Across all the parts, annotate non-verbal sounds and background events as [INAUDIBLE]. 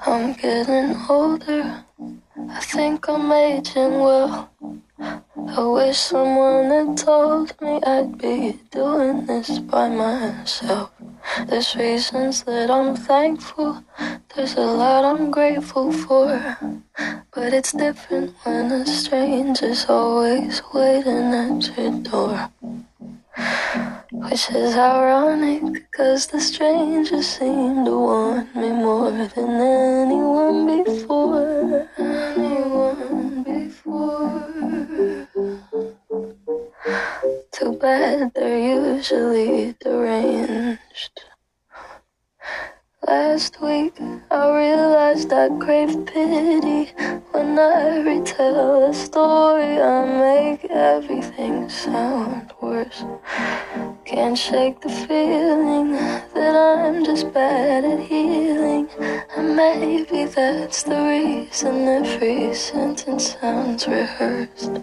I'm getting older. I think I'm aging well. I wish someone had told me I'd be doing this by myself. There's reasons that I'm thankful, there's a lot I'm grateful for. But it's different when a stranger's always waiting at your door. Which is ironic, cause the stranger seemed to want me more than anyone before. Anyone before. Too bad they're usually rehearsed.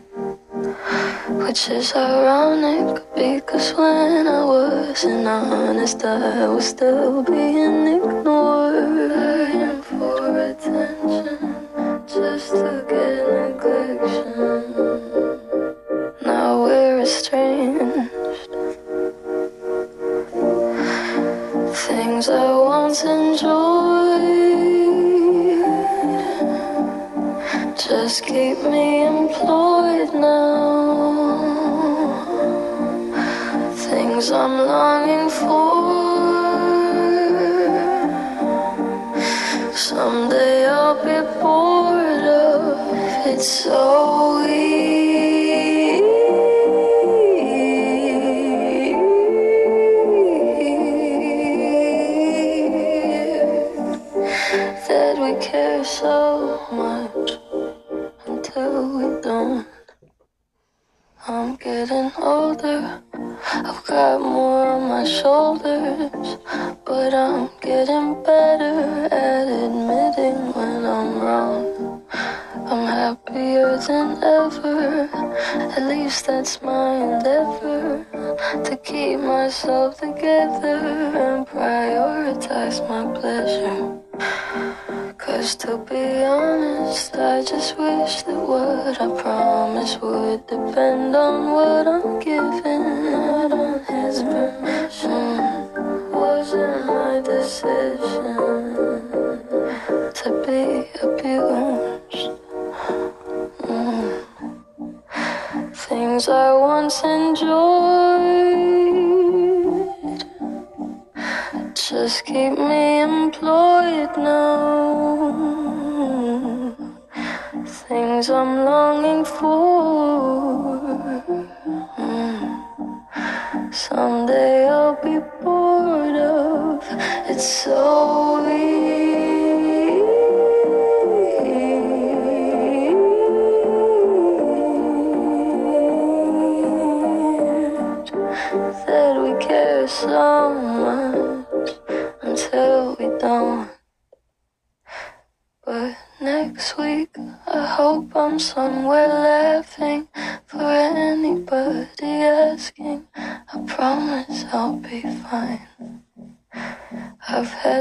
Which is ironic because when I wasn't honest, I was still being ignored. Be honest, I just wish that what I promised would depend on what I'm given, not on his permission. Wasn't my decision to be abused. Mm. Things I once enjoyed just keep me employed now.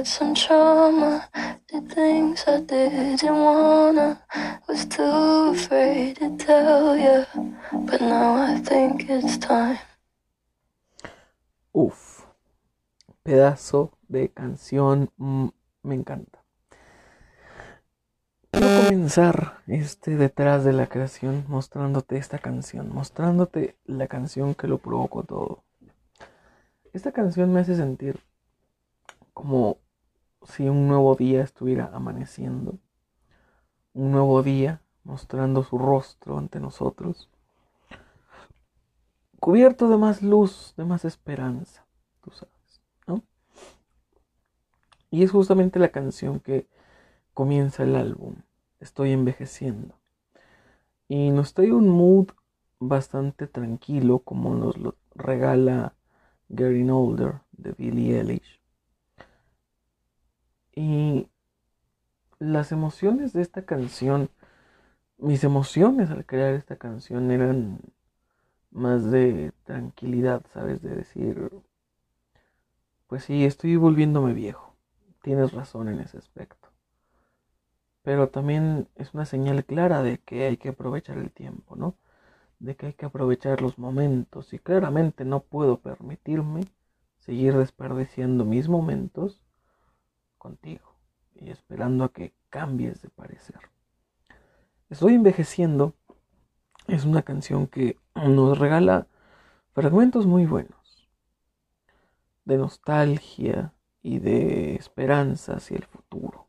Had trauma, did things I didn't wanna, was too afraid but now I think it's time. Uf, pedazo de canción, mm, me encanta. Quiero comenzar este detrás de la creación mostrándote esta canción, mostrándote la canción que lo provocó todo. Esta canción me hace sentir como si un nuevo día estuviera amaneciendo, un nuevo día mostrando su rostro ante nosotros, cubierto de más luz, de más esperanza, tú sabes, ¿no? Y es justamente la canción que comienza el álbum, Estoy envejeciendo. Y nos trae un mood bastante tranquilo como nos lo regala Getting Older de Billie Eilish. Y las emociones de esta canción mis emociones al crear esta canción eran más de tranquilidad, ¿sabes? De decir, pues sí, estoy volviéndome viejo. Tienes razón en ese aspecto. Pero también es una señal clara de que hay que aprovechar el tiempo, ¿no? De que hay que aprovechar los momentos. Y claramente no puedo permitirme seguir desperdiciando mis momentos contigo y esperando a que cambies de parecer. Estoy envejeciendo es una canción que nos regala fragmentos muy buenos de nostalgia y de esperanza hacia el futuro.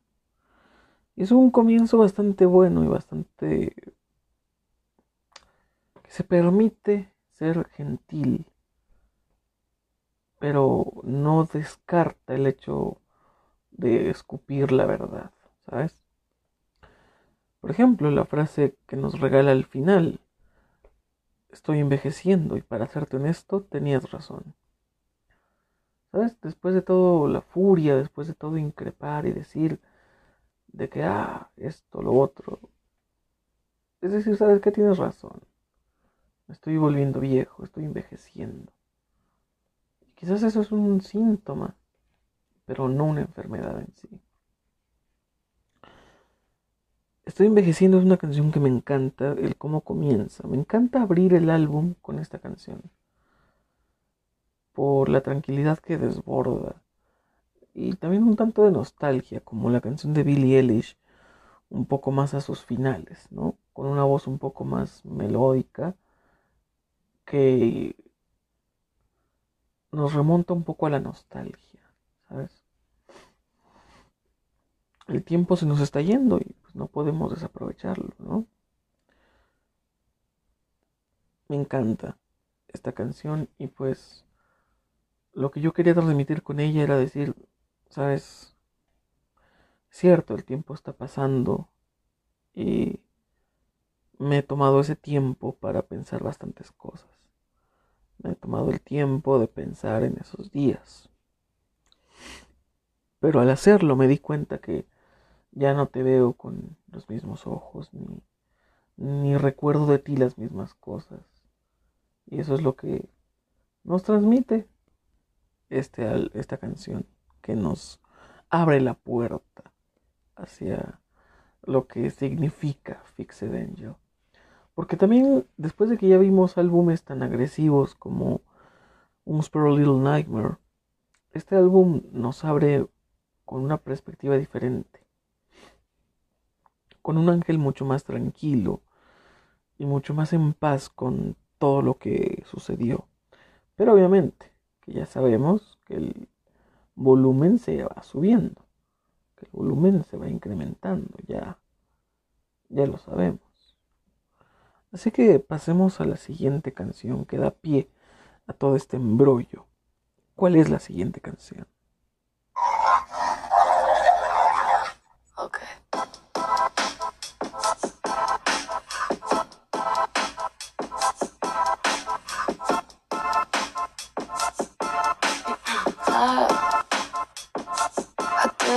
Es un comienzo bastante bueno y bastante que se permite ser gentil, pero no descarta el hecho de escupir la verdad, ¿sabes? Por ejemplo, la frase que nos regala al final, estoy envejeciendo y para serte honesto, tenías razón. ¿Sabes? Después de todo la furia, después de todo increpar y decir de que, ah, esto, lo otro. Es decir, ¿sabes que Tienes razón. Estoy volviendo viejo, estoy envejeciendo. quizás eso es un síntoma, pero no una enfermedad en sí. Estoy envejeciendo es una canción que me encanta, el cómo comienza. Me encanta abrir el álbum con esta canción. Por la tranquilidad que desborda. Y también un tanto de nostalgia, como la canción de Billie Eilish, un poco más a sus finales, ¿no? Con una voz un poco más melódica que nos remonta un poco a la nostalgia, El tiempo se nos está yendo y no podemos desaprovecharlo, ¿no? Me encanta esta canción y pues lo que yo quería transmitir con ella era decir, sabes, cierto, el tiempo está pasando y me he tomado ese tiempo para pensar bastantes cosas. Me he tomado el tiempo de pensar en esos días. Pero al hacerlo me di cuenta que ya no te veo con los mismos ojos, ni, ni recuerdo de ti las mismas cosas. Y eso es lo que nos transmite este, esta canción, que nos abre la puerta hacia lo que significa Fixed Angel. Porque también después de que ya vimos álbumes tan agresivos como Un Sparrow Little Nightmare, este álbum nos abre con una perspectiva diferente con un ángel mucho más tranquilo y mucho más en paz con todo lo que sucedió. Pero obviamente, que ya sabemos que el volumen se va subiendo, que el volumen se va incrementando, ya, ya lo sabemos. Así que pasemos a la siguiente canción que da pie a todo este embrollo. ¿Cuál es la siguiente canción?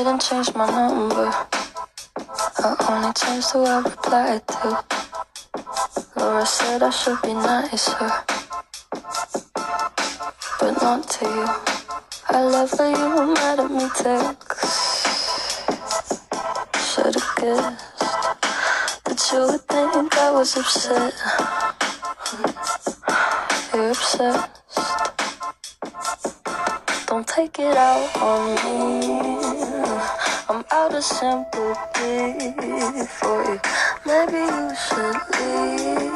Didn't change my number. I only changed who I replied to. Laura said I should be nicer, but not to you. I love how you were mad at me text. Should've guessed that you would think I was upset. Hmm. You're obsessed. Don't take it out on me. I'm out of sympathy for you. Maybe you should leave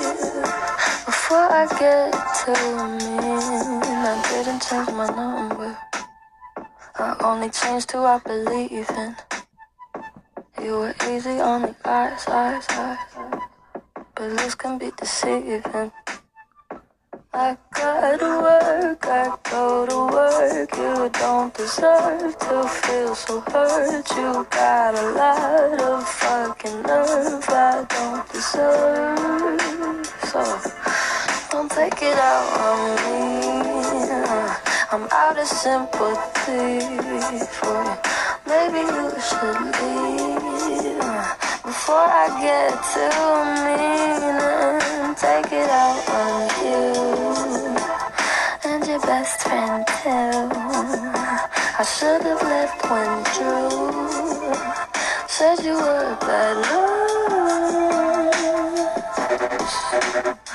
before I get too mean. I didn't change my number. I only changed who I believe in. You were easy on the eyes, eyes, eyes. But looks can be deceiving. I gotta work, I go to You don't deserve to feel so hurt. You got a lot of fucking nerve I don't deserve. So don't take it out on me. I'm out of sympathy for you. Maybe you should leave Before I get too mean and take it out on you your best friend too. I should have left when Drew said you were bad Uf,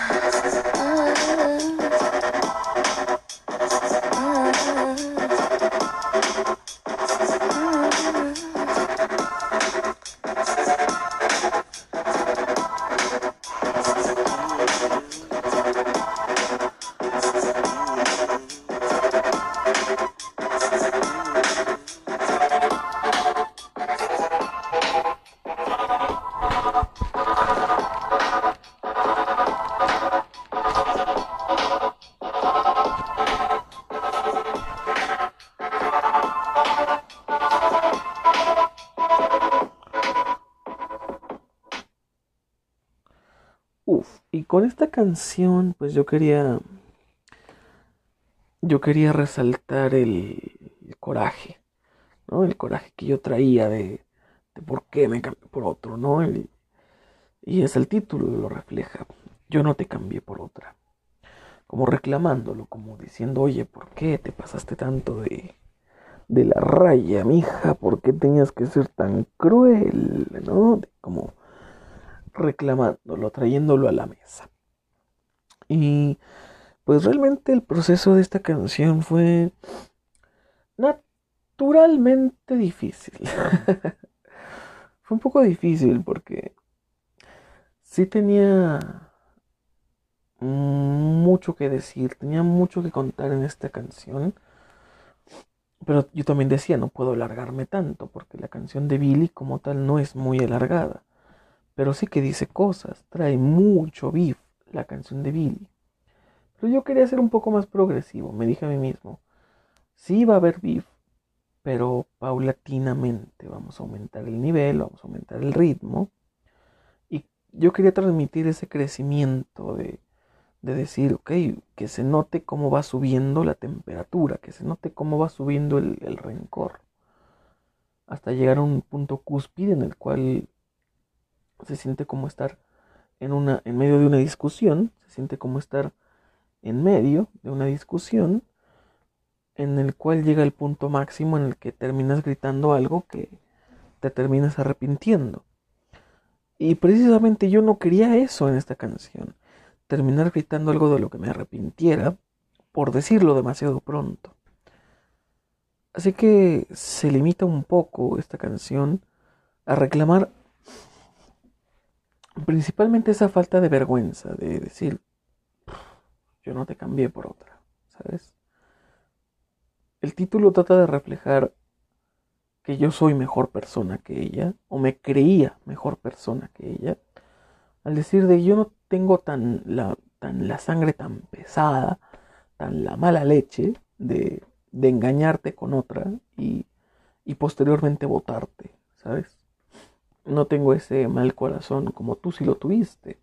canción, pues yo quería. Yo quería resaltar el, coraje, ¿no? El coraje que yo traía de, de por qué me cambié por otro, ¿no? El- y es el título, lo refleja. Yo no te cambié por otra. Como reclamándolo, como diciendo, oye, ¿por qué te pasaste tanto de, de la raya, mija? ¿Por qué tenías que ser tan cruel? ¿No? Como reclamándolo, trayéndolo a la mesa. Y pues realmente el proceso de esta canción fue naturalmente difícil. [LAUGHS] fue un poco difícil porque sí tenía mucho que decir, tenía mucho que contar en esta canción. Pero yo también decía, no puedo alargarme tanto, porque la canción de Billy como tal no es muy alargada. Pero sí que dice cosas, trae mucho beef la canción de Billy. Pero yo quería ser un poco más progresivo, me dije a mí mismo, sí va a haber beef, pero paulatinamente vamos a aumentar el nivel, vamos a aumentar el ritmo. Y yo quería transmitir ese crecimiento de, de decir, ok, que se note cómo va subiendo la temperatura, que se note cómo va subiendo el, el rencor, hasta llegar a un punto cúspide en el cual se siente como estar en una en medio de una discusión, se siente como estar en medio de una discusión en el cual llega el punto máximo en el que terminas gritando algo que te terminas arrepintiendo. Y precisamente yo no quería eso en esta canción, terminar gritando algo de lo que me arrepintiera por decirlo demasiado pronto. Así que se limita un poco esta canción a reclamar principalmente esa falta de vergüenza de decir, yo no te cambié por otra, ¿sabes? El título trata de reflejar que yo soy mejor persona que ella, o me creía mejor persona que ella, al decir de yo no tengo tan la, tan la sangre tan pesada, tan la mala leche de, de engañarte con otra y, y posteriormente votarte, ¿sabes? No tengo ese mal corazón como tú sí lo tuviste.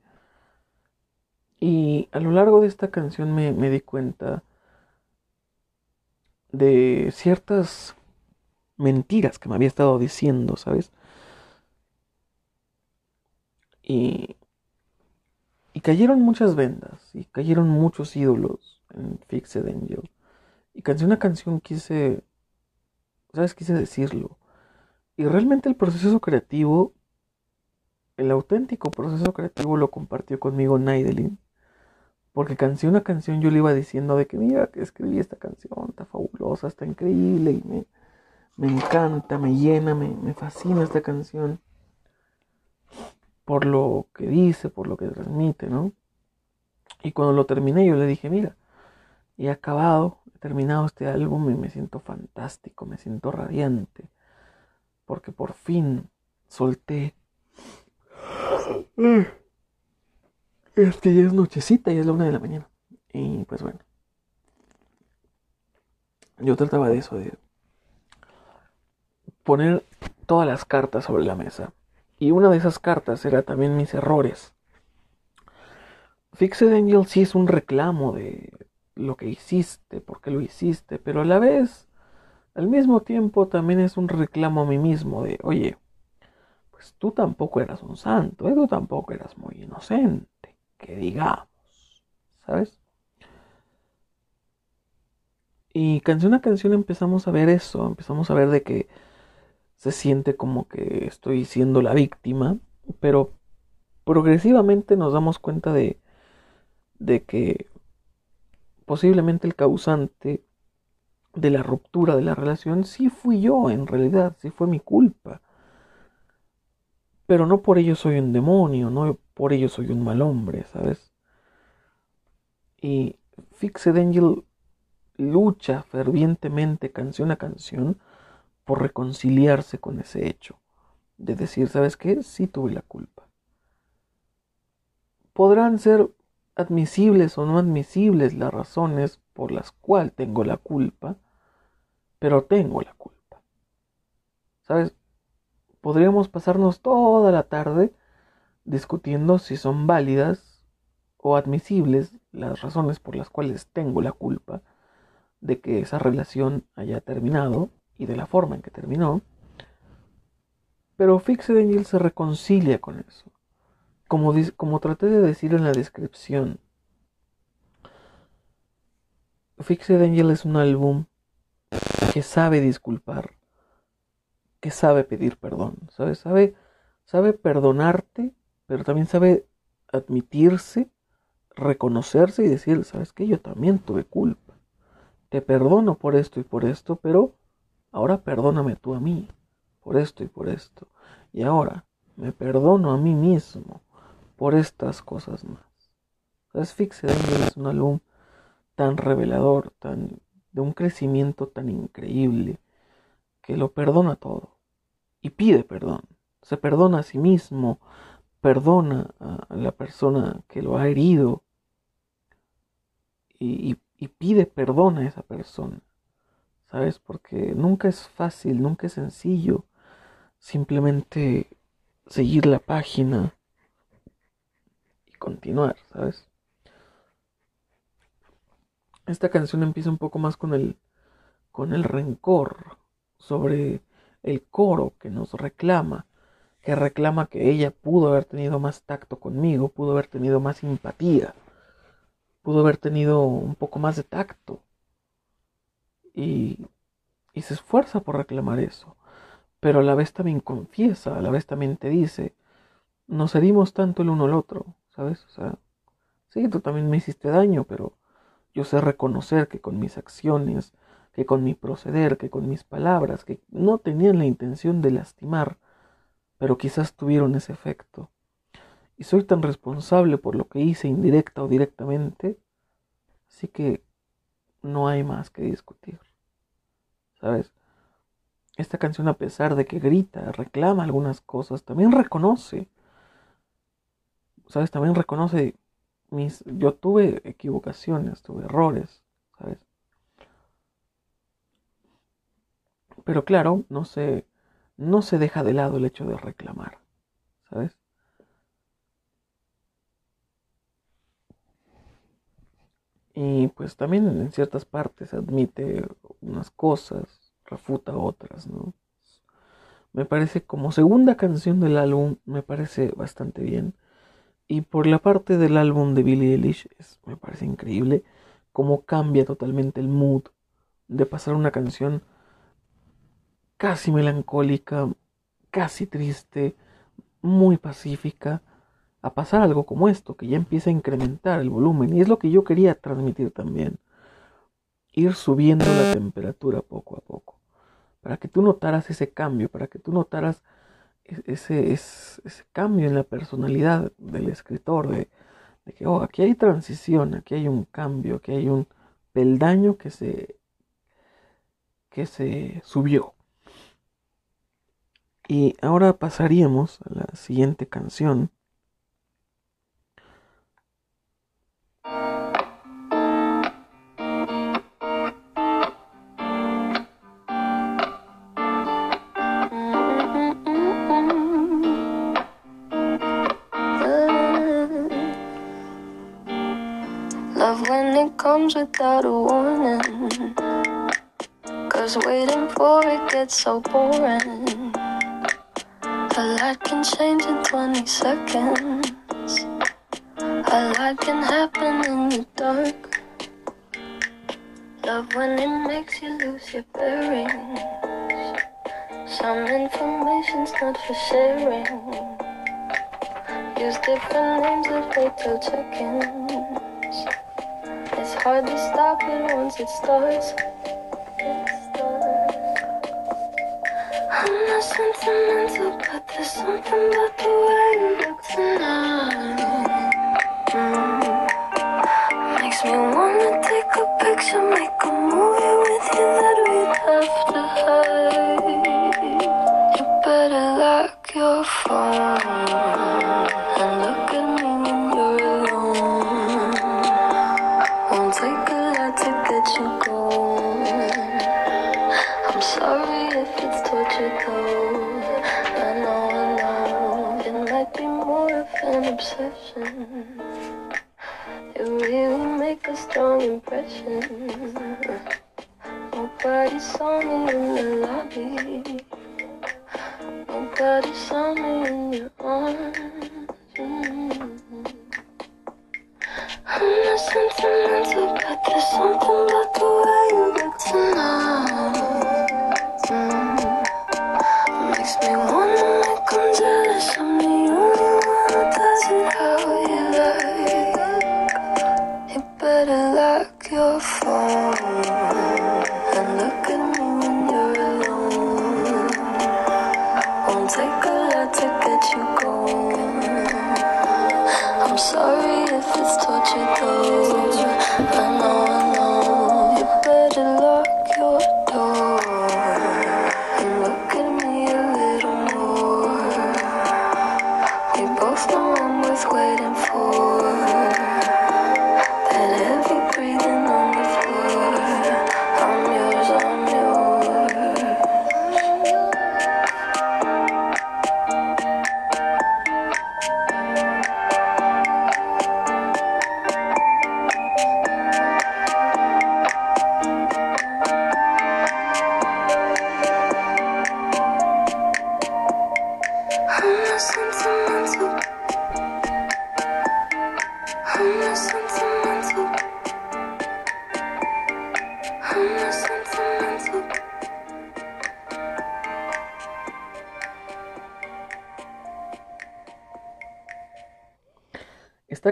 Y a lo largo de esta canción me, me di cuenta de ciertas mentiras que me había estado diciendo, ¿sabes? Y, y cayeron muchas vendas y cayeron muchos ídolos en Fixed Angel. Y canción a canción quise, ¿sabes? Quise decirlo. Y realmente el proceso creativo, el auténtico proceso creativo lo compartió conmigo Naidelin. Porque canción a canción yo le iba diciendo de que mira que escribí esta canción, está fabulosa, está increíble y me, me encanta, me llena, me, me fascina esta canción. Por lo que dice, por lo que transmite, ¿no? Y cuando lo terminé yo le dije, mira, he acabado, he terminado este álbum y me siento fantástico, me siento radiante porque por fin solté. Es que ya es nochecita y es la una de la mañana. Y pues bueno. Yo trataba de eso, de poner todas las cartas sobre la mesa. Y una de esas cartas era también mis errores. Fixed Angel sí es un reclamo de lo que hiciste, por qué lo hiciste, pero a la vez al mismo tiempo también es un reclamo a mí mismo de, oye, pues tú tampoco eras un santo, ¿eh? tú tampoco eras muy inocente, que digamos, ¿sabes? Y canción a canción empezamos a ver eso, empezamos a ver de que se siente como que estoy siendo la víctima, pero progresivamente nos damos cuenta de, de que posiblemente el causante de la ruptura de la relación sí fui yo, en realidad, sí fue mi culpa. Pero no por ello soy un demonio, no por ello soy un mal hombre, ¿sabes? Y Fixed Angel lucha fervientemente canción a canción por reconciliarse con ese hecho, de decir, ¿sabes qué? Sí tuve la culpa. Podrán ser admisibles o no admisibles las razones por las cuales tengo la culpa, pero tengo la culpa. ¿Sabes? Podríamos pasarnos toda la tarde discutiendo si son válidas o admisibles las razones por las cuales tengo la culpa de que esa relación haya terminado y de la forma en que terminó. Pero Fixed Angel se reconcilia con eso. Como, como traté de decir en la descripción, Fixed Angel es un álbum que sabe disculpar, que sabe pedir perdón, ¿sabes? Sabe, sabe perdonarte, pero también sabe admitirse, reconocerse y decir, ¿sabes qué? Yo también tuve culpa te perdono por esto y por esto, pero ahora perdóname tú a mí por esto y por esto. Y ahora me perdono a mí mismo por estas cosas más. Es Fixed es un álbum tan revelador, tan de un crecimiento tan increíble, que lo perdona todo y pide perdón. Se perdona a sí mismo, perdona a la persona que lo ha herido y, y y pide perdón a esa persona. ¿Sabes? Porque nunca es fácil, nunca es sencillo simplemente seguir la página y continuar, ¿sabes? Esta canción empieza un poco más con el con el rencor sobre el coro que nos reclama, que reclama que ella pudo haber tenido más tacto conmigo, pudo haber tenido más simpatía pudo haber tenido un poco más de tacto. Y, y se esfuerza por reclamar eso. Pero a la vez también confiesa, a la vez también te dice, nos herimos tanto el uno al otro, ¿sabes? O sea, sí, tú también me hiciste daño, pero yo sé reconocer que con mis acciones, que con mi proceder, que con mis palabras, que no tenían la intención de lastimar, pero quizás tuvieron ese efecto y soy tan responsable por lo que hice indirecta o directamente, así que no hay más que discutir. ¿Sabes? Esta canción a pesar de que grita, reclama algunas cosas, también reconoce. ¿Sabes? También reconoce yo tuve equivocaciones, tuve errores, ¿sabes? Pero claro, no se no se deja de lado el hecho de reclamar, ¿sabes? Y pues también en ciertas partes admite unas cosas, refuta otras, ¿no? Me parece como segunda canción del álbum, me parece bastante bien. Y por la parte del álbum de Billie Eilish, me parece increíble cómo cambia totalmente el mood de pasar una canción casi melancólica, casi triste, muy pacífica, a pasar algo como esto, que ya empieza a incrementar el volumen. Y es lo que yo quería transmitir también. Ir subiendo la temperatura poco a poco. Para que tú notaras ese cambio, para que tú notaras e-, ese, ese, cambio en la personalidad del escritor, de, de, que, oh, aquí hay transición, aquí hay un cambio, aquí hay un peldaño que se, que se subió. Y ahora pasaríamos a la siguiente canción comes without a warning. Cause waiting for it gets so boring. A lot can change in 20 seconds. A lot can happen in the dark. Love when it makes you lose your bearings. Some information's not for sharing. Use different names of fatal check-ins. It's hard to stop it once it starts. It starts. I'm not sentimental, but there's something about the way you look tonight.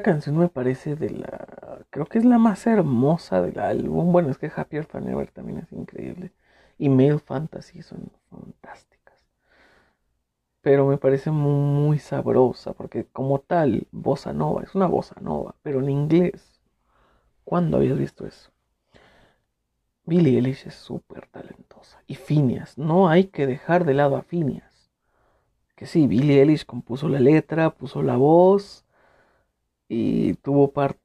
Esta canción me parece de la. Creo que es la más hermosa del álbum. Bueno, es que Happier Than Ever también es increíble. Y Male Fantasy son fantásticas. Pero me parece muy, muy sabrosa. Porque, como tal, bossa nova. Es una bossa nova. Pero en inglés. ¿Cuándo habías visto eso? Billie Eilish es súper talentosa. Y Phineas. No hay que dejar de lado a Phineas. Que sí, Billie Eilish compuso la letra, puso la voz y tuvo parte,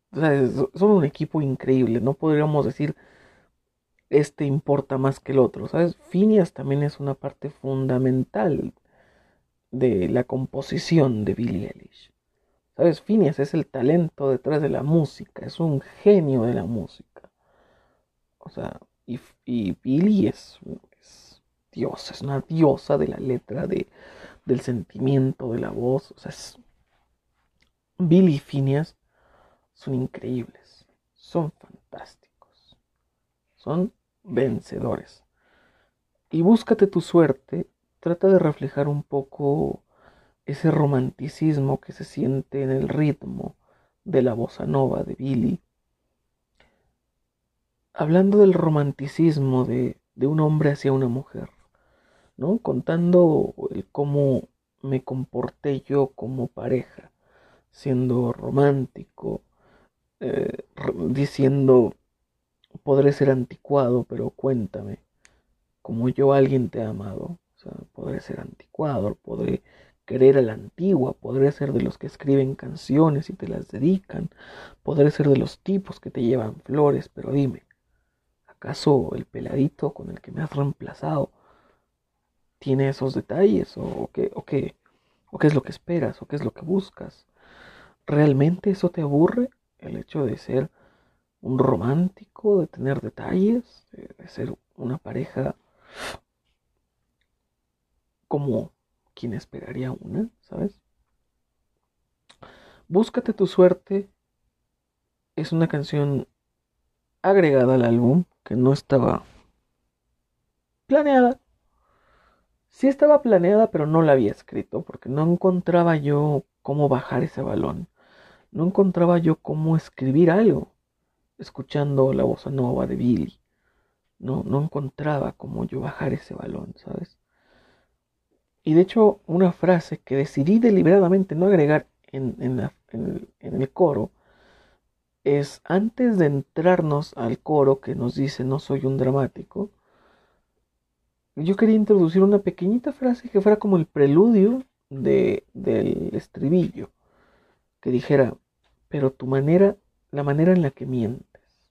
son un equipo increíble, no podríamos decir este importa más que el otro, ¿sabes? Phineas también es una parte fundamental de la composición de Billie Eilish. ¿Sabes? Phineas es el talento detrás de la música, es un genio de la música. O sea, y, y Billie es, es diosa, es una diosa de la letra, de, del sentimiento, de la voz, o sea, es Billy y Phineas son increíbles, son fantásticos, son vencedores. Y búscate tu suerte, trata de reflejar un poco ese romanticismo que se siente en el ritmo de la bossa nova de Billy. Hablando del romanticismo de, de un hombre hacia una mujer, ¿no? Contando el cómo me comporté yo como pareja siendo romántico, eh, diciendo, podré ser anticuado, pero cuéntame, como yo alguien te ha amado, podré ser anticuado, podré querer a la antigua, podré ser de los que escriben canciones y te las dedican, podré ser de los tipos que te llevan flores, pero dime, ¿acaso el peladito con el que me has reemplazado tiene esos detalles? ¿O qué, o qué, o qué es lo que esperas? ¿O qué es lo que buscas? ¿Realmente eso te aburre? El hecho de ser un romántico, de tener detalles, de, ser una pareja como ¿quién esperaría una? ¿Sabes? Búscate tu suerte es una canción agregada al álbum que no estaba planeada. Sí estaba planeada, pero no la había escrito porque no encontraba yo cómo bajar ese balón. No encontraba yo cómo escribir algo escuchando la voz nova de Billy. No, no encontraba cómo yo bajar ese balón, ¿sabes? Y de hecho, una frase que decidí deliberadamente no agregar en, el coro es antes de entrarnos al coro que nos dice no soy un dramático, yo quería introducir una pequeñita frase que fuera como el preludio de, del estribillo, que dijera, pero tu manera, la manera en la que mientes,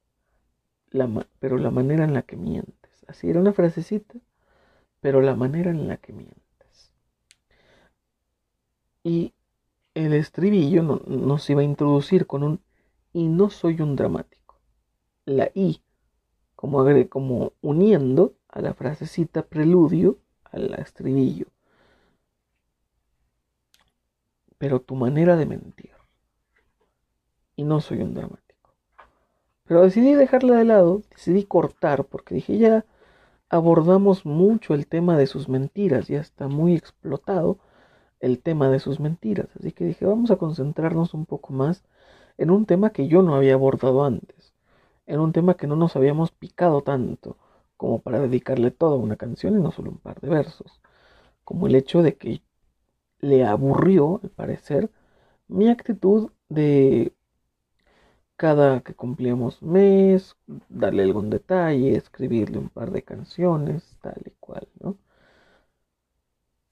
la, pero la manera en la que mientes. Así era una frasecita, pero la manera en la que mientes. Y el estribillo nos iba a introducir con un y no soy un dramático. La I, como, como uniendo a la frasecita preludio al estribillo. Pero tu manera de mentir. Y no soy un dramático. Pero decidí dejarla de lado, decidí cortar, porque dije ya abordamos mucho el tema de sus mentiras, ya está muy explotado el tema de sus mentiras. Así que dije, vamos a concentrarnos un poco más en un tema que yo no había abordado antes, en un tema que no nos habíamos picado tanto como para dedicarle toda una canción y no solo un par de versos, como el hecho de que le aburrió, al parecer, mi actitud de cada que cumplíamos mes, darle algún detalle, escribirle un par de canciones, tal y cual, ¿no?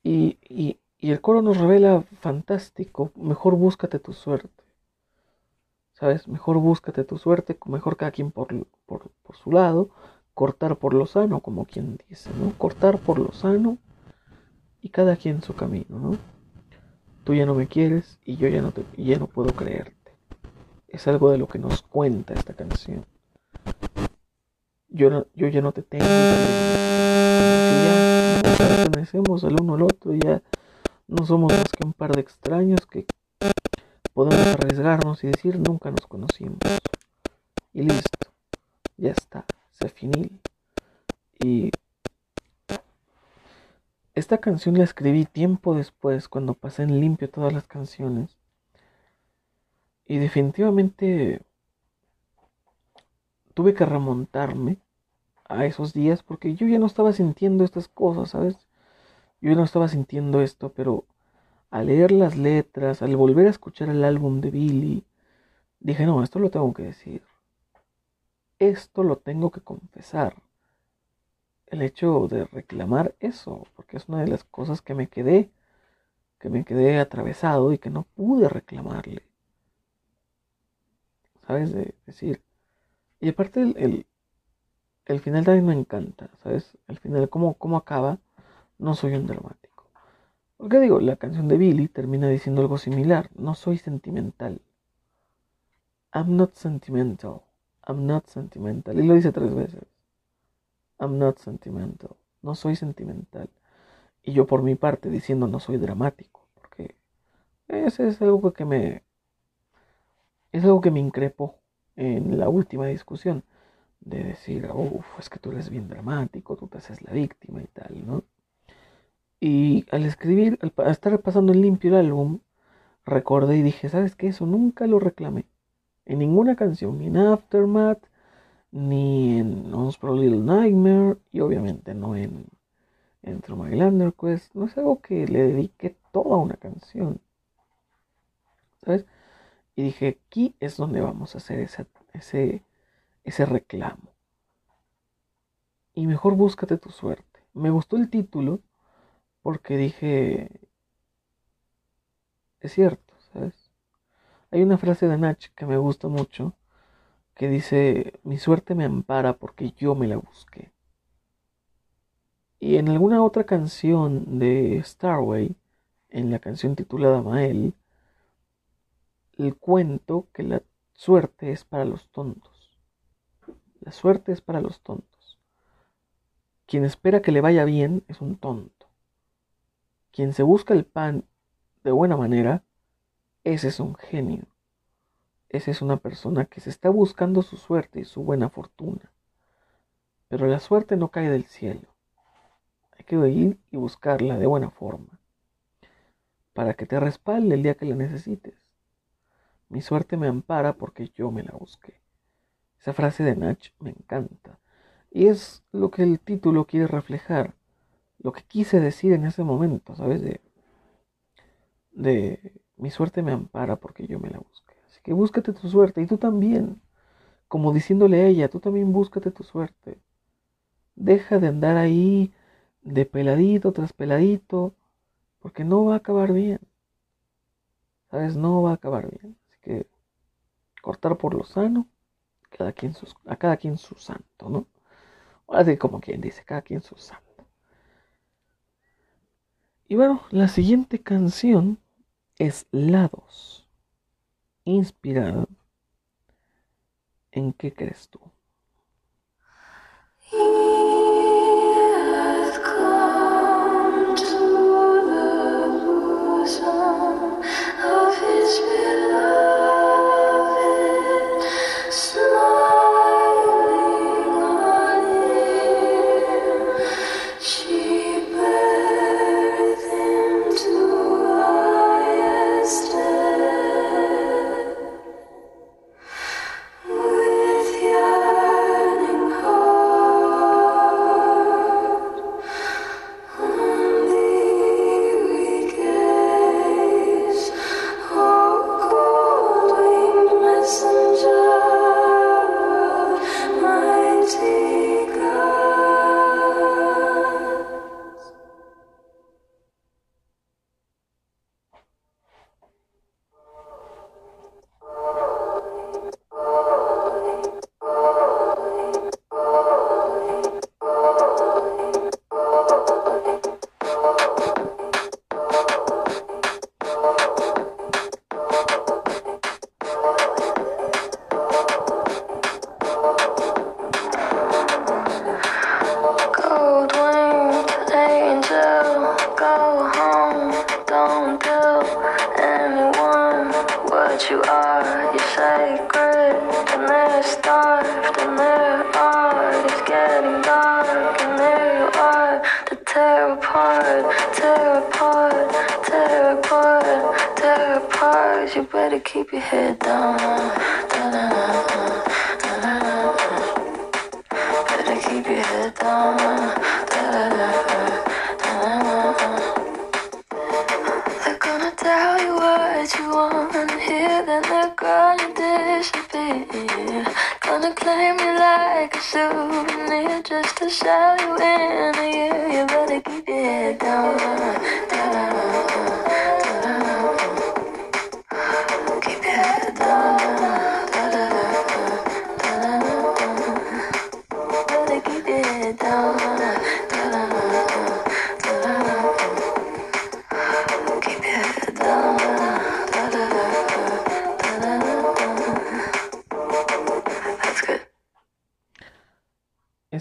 Y, y, y el coro nos revela fantástico, mejor búscate tu suerte. ¿sabes? Mejor búscate tu suerte, mejor cada quien por, por, su lado, cortar por lo sano, como quien dice, ¿no? Cortar por lo sano y cada quien su camino, ¿no? Tú ya no me quieres y yo ya no, te, ya no puedo creerte. Es algo de lo que nos cuenta esta canción. Yo, yo ya no te tengo. Ya pertenecemos al uno al otro, ya no somos más que un par de extraños que podemos arriesgarnos y decir nunca nos conocimos. Y listo, ya está, se finil. Y esta canción la escribí tiempo después, cuando pasé en limpio todas las canciones. Y definitivamente tuve que remontarme a esos días porque yo ya no estaba sintiendo estas cosas, ¿sabes? Yo ya no estaba sintiendo esto, pero al leer las letras, al volver a escuchar el álbum de Billy, dije, no, esto lo tengo que decir. Esto lo tengo que confesar. El hecho de reclamar eso, porque es una de las cosas que me quedé, que me quedé atravesado y que no pude reclamarle. ¿Sabes? De decir. Y aparte el, el, final también me encanta, ¿sabes? El final, cómo, cómo acaba, no soy un dramático. Porque digo, la canción de Billy termina diciendo algo similar. No soy sentimental. I'm not sentimental. I'm not sentimental. Y lo dice tres veces. I'm not sentimental. No soy sentimental. Y yo por mi parte diciendo no soy dramático. Porque ese es algo que me... Es algo que me increpó en la última discusión. De decir, uff, es que tú eres bien dramático, tú te haces la víctima y tal, ¿no? Y al escribir, al estar pasando en limpio el álbum, recordé y dije, ¿sabes qué? Eso nunca lo reclamé. En ninguna canción, ni en Aftermath, ni en a Little Nightmare, y obviamente no en, en Through My Lander Quest. No es algo que le dedique toda una canción. ¿Sabes? Y dije, aquí es donde vamos a hacer ese, ese, ese reclamo. Y mejor búscate tu suerte. Me gustó el título porque dije, es cierto, ¿sabes? Hay una frase de Nach que me gusta mucho, que dice, mi suerte me ampara porque yo me la busqué. Y en alguna otra canción de Starway, en la canción titulada Mael, el cuento que la suerte es para los tontos. La suerte es para los tontos. Quien espera que le vaya bien es un tonto. quien se busca el pan de buena manera, ese es un genio. Esa es una persona que se está buscando su suerte y su buena fortuna. Pero la suerte no cae del cielo. Hay que ir y buscarla de buena forma. Para que te respalde el día que la necesites. Mi suerte me ampara porque yo me la busqué. Esa frase de Nach me encanta. Y es lo que el título quiere reflejar. Lo que quise decir en ese momento, ¿sabes? De, de mi suerte me ampara porque yo me la busqué. Así que búscate tu suerte y tú también. Como diciéndole a ella, tú también búscate tu suerte. Deja de andar ahí de peladito tras peladito, porque no va a acabar bien. ¿Sabes? No va a acabar bien. Que cortar por lo sano, cada quien a cada quien su santo, ¿no? Así como quien dice, cada quien su santo. Y bueno, la siguiente canción es Lados, inspirada en qué crees tú.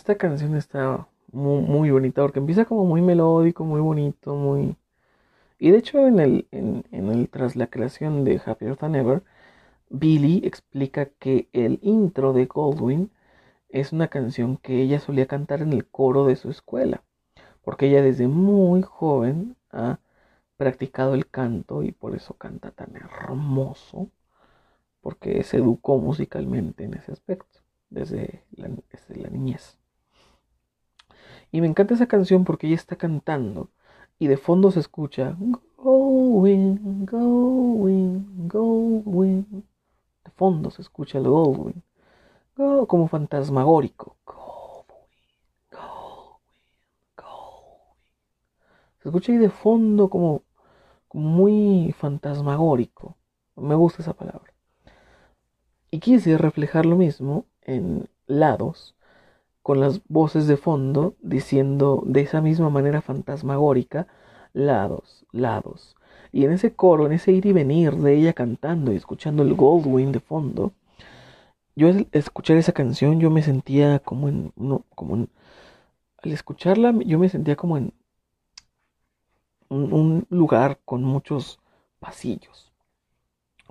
Esta canción está muy, bonita porque empieza como muy melódico, muy bonito, muy... Y de hecho en el, en, el tras la creación de Happier Than Ever, Billy explica que el intro de Goldwyn es una canción que ella solía cantar en el coro de su escuela, porque ella desde muy joven ha practicado el canto y por eso canta tan hermoso, porque se educó musicalmente en ese aspecto desde la, desde la niñez. Y me encanta esa canción porque ella está cantando y de fondo se escucha Going, going, going. De fondo se escucha el going. Como fantasmagórico. Se escucha ahí de fondo como, como muy fantasmagórico. Me gusta esa palabra. Y quise reflejar lo mismo en lados con las voces de fondo diciendo de esa misma manera fantasmagórica, lados, lados. Y en ese coro, en ese ir y venir de ella cantando y escuchando el Goldwyn de fondo, yo al escuchar esa canción yo me sentía como en, no, como al escucharla yo me sentía como en un, lugar con muchos pasillos,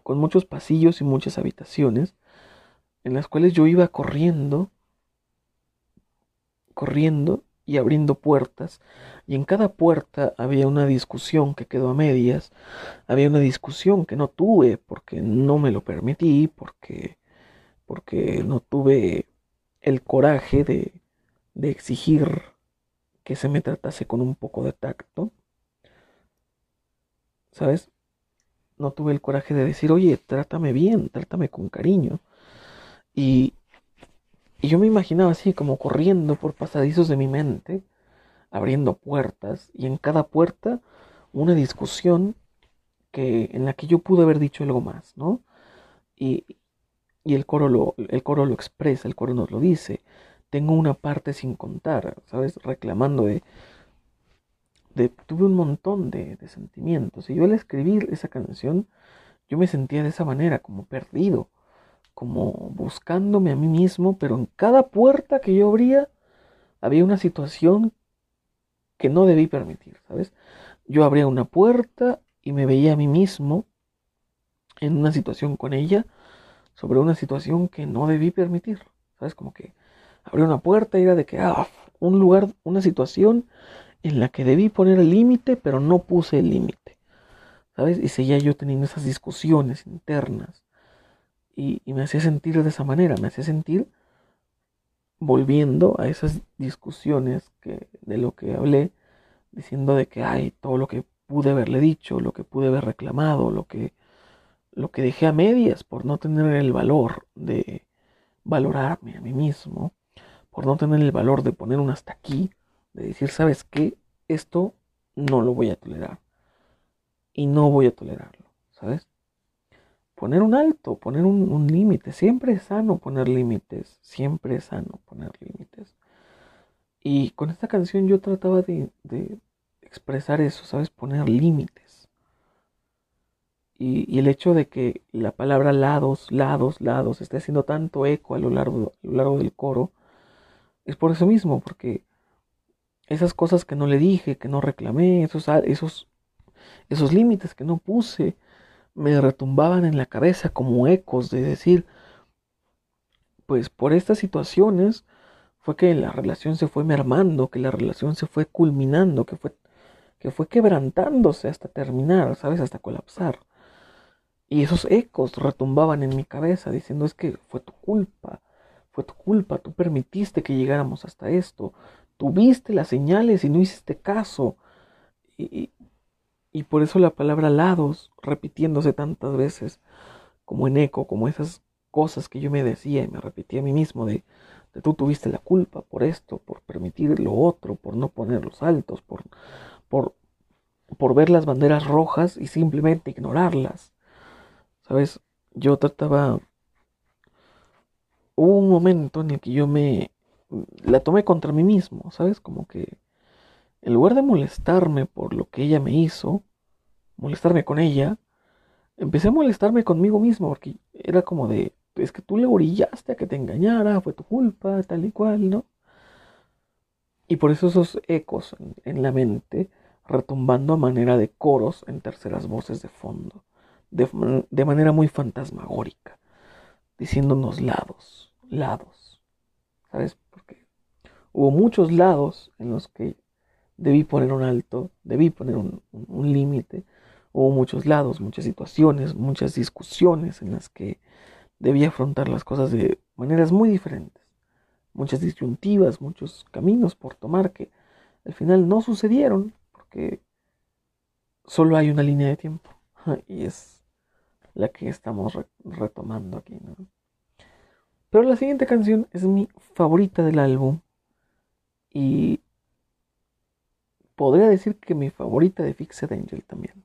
con muchos pasillos y muchas habitaciones, en las cuales yo iba corriendo, corriendo y abriendo puertas, y en cada puerta había una discusión que quedó a medias, había una discusión que no tuve porque no me lo permití, porque, porque no tuve el coraje de, exigir que se me tratase con un poco de tacto. ¿Sabes? No tuve el coraje de decir, oye, trátame bien, trátame con cariño. Y, y yo me imaginaba así, como corriendo por pasadizos de mi mente, abriendo puertas, y en cada puerta una discusión que, en la que yo pude haber dicho algo más, ¿no? Y, y el coro lo, el coro lo expresa, el coro nos lo dice. Tengo una parte sin contar, ¿sabes? Reclamando de, tuve un montón de, de sentimientos. Y yo al escribir esa canción, yo me sentía de esa manera, como perdido, como buscándome a mí mismo, pero en cada puerta que yo abría había una situación que no debí permitir, ¿sabes? Yo abría una puerta y me veía a mí mismo en una situación con ella sobre una situación que no debí permitir, ¿sabes? Como que abrí una puerta y era de que, ah, un lugar, una situación en la que debí poner el límite, pero no puse el límite, ¿sabes? Y seguía yo teniendo esas discusiones internas y, me hacía sentir de esa manera, me hacía sentir volviendo a esas discusiones que, de lo que hablé, diciendo de que hay todo lo que pude haberle dicho, lo que pude haber reclamado, lo que, lo que dejé a medias por no tener el valor de valorarme a mí mismo, por no tener el valor de poner un hasta aquí, de decir, ¿sabes qué? Esto no lo voy a tolerar. Y no voy a tolerarlo, ¿sabes? poner un alto, poner un, límite. Siempre es sano poner límites, siempre es sano poner límites. Y con esta canción yo trataba de, expresar eso, ¿sabes? Poner límites. Y, el hecho de que la palabra lados, lados, lados esté haciendo tanto eco a lo largo, a lo largo del coro, es por eso mismo, porque esas cosas que no le dije, que no reclamé, esos, esos, esos límites que no puse, me retumbaban en la cabeza como ecos de decir, pues por estas situaciones fue que la relación se fue mermando, que la relación se fue culminando, que fue, que fue quebrantándose hasta terminar, ¿sabes? Hasta colapsar. Y esos ecos retumbaban en mi cabeza diciendo es que fue tu culpa, fue tu culpa, tú permitiste que llegáramos hasta esto, tuviste las señales y no hiciste caso. Y, y por eso la palabra lados, repitiéndose tantas veces, como en eco, como esas cosas que yo me decía y me repetía a mí mismo de, de tú tuviste la culpa por esto, por permitir lo otro, por no poner los altos, por, por, por ver las banderas rojas y simplemente ignorarlas. ¿Sabes? Yo trataba... Hubo un momento en el que yo me... La tomé contra mí mismo, ¿sabes? Como que en lugar de molestarme por lo que ella me hizo, molestarme con ella, empecé a molestarme conmigo mismo, porque era como de, es que tú le orillaste a que te engañara, fue tu culpa, tal y cual, ¿no? Y por eso esos ecos en, la mente, retumbando a manera de coros en terceras voces de fondo, de, de manera muy fantasmagórica, diciéndonos lados, lados, ¿sabes? Porque hubo muchos lados en los que debí poner un alto, debí poner un, límite. Hubo muchos lados, muchas situaciones, muchas discusiones en las que debí afrontar las cosas de maneras muy diferentes. Muchas disyuntivas, muchos caminos por tomar que al final no sucedieron porque solo hay una línea de tiempo [LAUGHS] y es la que estamos retomando aquí. Pero la siguiente canción es mi favorita del álbum y podría decir que mi favorita de Fixed Angel también.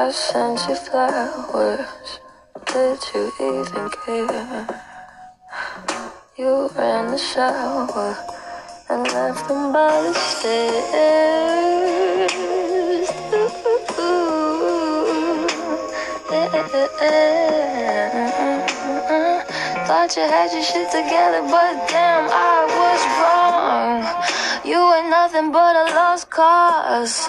I sent you flowers. Did you even care? You ran the shower and left them by the stairs. Ooh, yeah. Thought you had your shit together, but damn, I was wrong. You ain't nothing but a lost cause.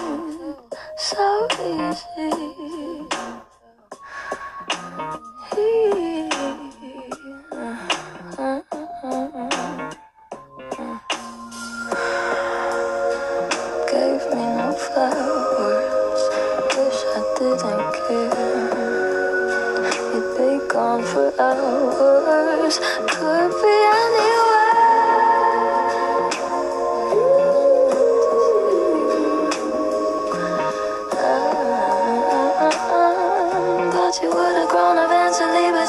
so easy. Gave me no flowers, wish I didn't care. You'd be gone for hours, could be anywhere.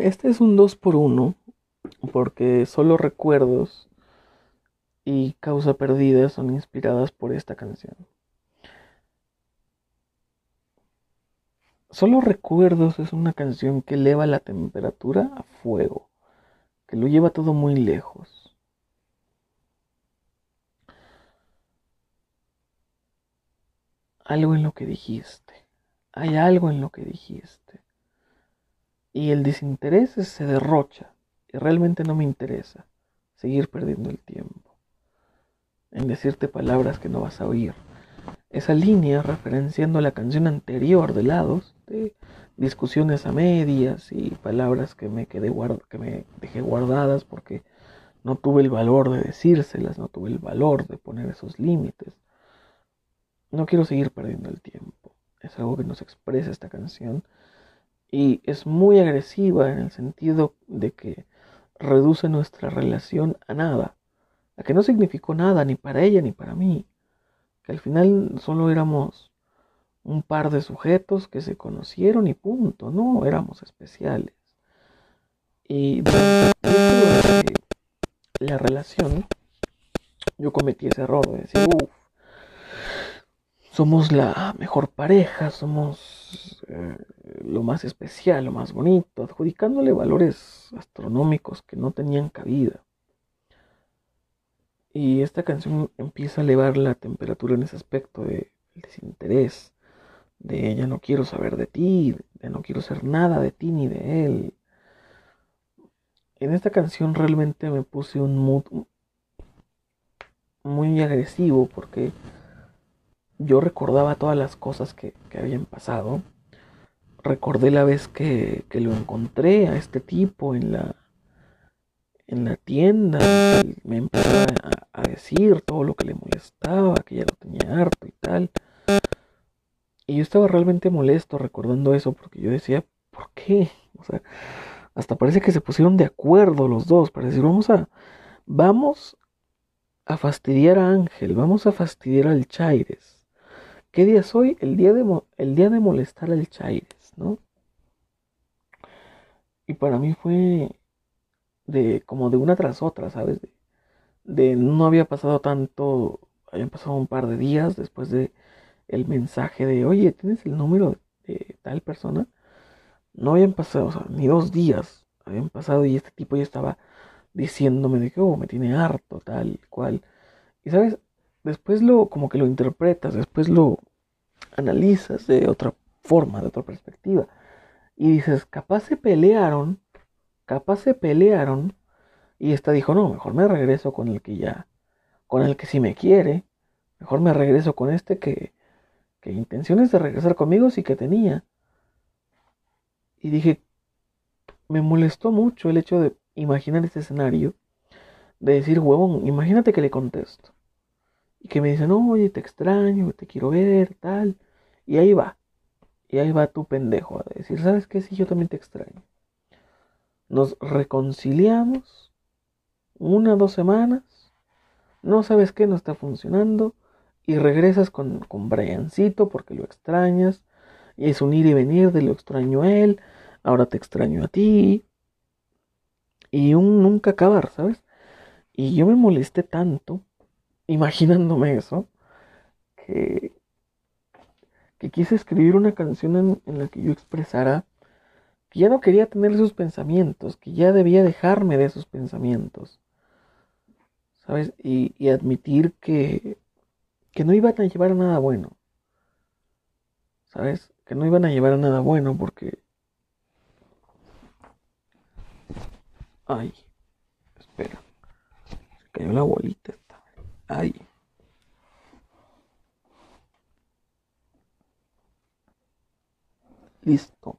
Este es un 2 por 1 porque solo recuerdos y causa perdida son inspiradas por esta canción. Solo recuerdos es una canción que eleva la temperatura a fuego, que lo lleva todo muy lejos. Algo en lo que dijiste, hay algo en lo que dijiste y el desinterés se derrocha y realmente no me interesa seguir perdiendo el tiempo en decirte palabras que no vas a oír. Esa línea referenciando la canción anterior de lados, de discusiones a medias y palabras que me, quedé que me dejé guardadas porque no tuve el valor de decírselas, no tuve el valor de poner esos límites. No quiero seguir perdiendo el tiempo. Es algo que nos expresa esta canción y es muy agresiva en el sentido de que reduce nuestra relación a nada, a que no significó nada ni para ella ni para mí, que al final solo éramos un par de sujetos que se conocieron y punto, no éramos especiales. Y la relación yo cometí ese error de decir, uff, somos la mejor pareja, somos eh, lo más especial, lo más bonito, adjudicándole valores astronómicos que no tenían cabida. Y esta canción empieza a elevar la temperatura en ese aspecto de desinterés, de ya no quiero saber de ti, de no quiero ser nada de ti ni de él. En esta canción realmente me puse un mood muy agresivo porque yo recordaba todas las cosas que, que habían pasado. Recordé la vez que, que, lo encontré a este tipo en la, en la tienda. Y me empezó a, decir todo lo que le molestaba, que ya lo tenía harto y tal. Y yo estaba realmente molesto recordando eso porque yo decía, ¿por qué? O sea, hasta parece que se pusieron de acuerdo los dos para decir, vamos a, vamos a fastidiar a Ángel, vamos a fastidiar al Chaires. ¿Qué día es hoy? El día de, el día de molestar al Chaires, ¿no? Y para mí fue de como de una tras otra, ¿sabes? De, de no había pasado tanto, habían pasado un par de días después de el mensaje de, oye, ¿tienes el número de tal persona? No habían pasado, o sea, ni dos días habían pasado y este tipo ya estaba diciéndome de que, oh, me tiene harto, tal cual. Y sabes, después lo, como que lo interpretas, después lo analizas de otra forma, de otra perspectiva. Y dices, capaz se pelearon, capaz se pelearon. Y esta dijo, no, mejor me regreso con el que ya, con el que sí me quiere. Mejor me regreso con este que, que intenciones de regresar conmigo sí que tenía. Y dije, me molestó mucho el hecho de imaginar este escenario, de decir, huevón, imagínate que le contesto. Y que me dice, no, oye, te extraño, te quiero ver, tal. Y ahí va. Y ahí va tu pendejo a decir, ¿sabes qué? Sí, yo también te extraño. Nos reconciliamos una, dos semanas. No sabes qué, no está funcionando. Y regresas con, con Briancito porque lo extrañas. Y es un ir y venir de lo extraño a él, ahora te extraño a ti. Y un nunca acabar, ¿sabes? Y yo me molesté tanto, imaginándome eso, que, que quise escribir una canción en, la que yo expresara que ya no quería tener esos pensamientos, que ya debía dejarme de esos pensamientos. ¿Sabes? Y, admitir que, que no iban a llevar a nada bueno. ¿Sabes? que no iban a llevar a nada bueno porque... Ay, espera. Se cayó la bolita. Ay. Listo.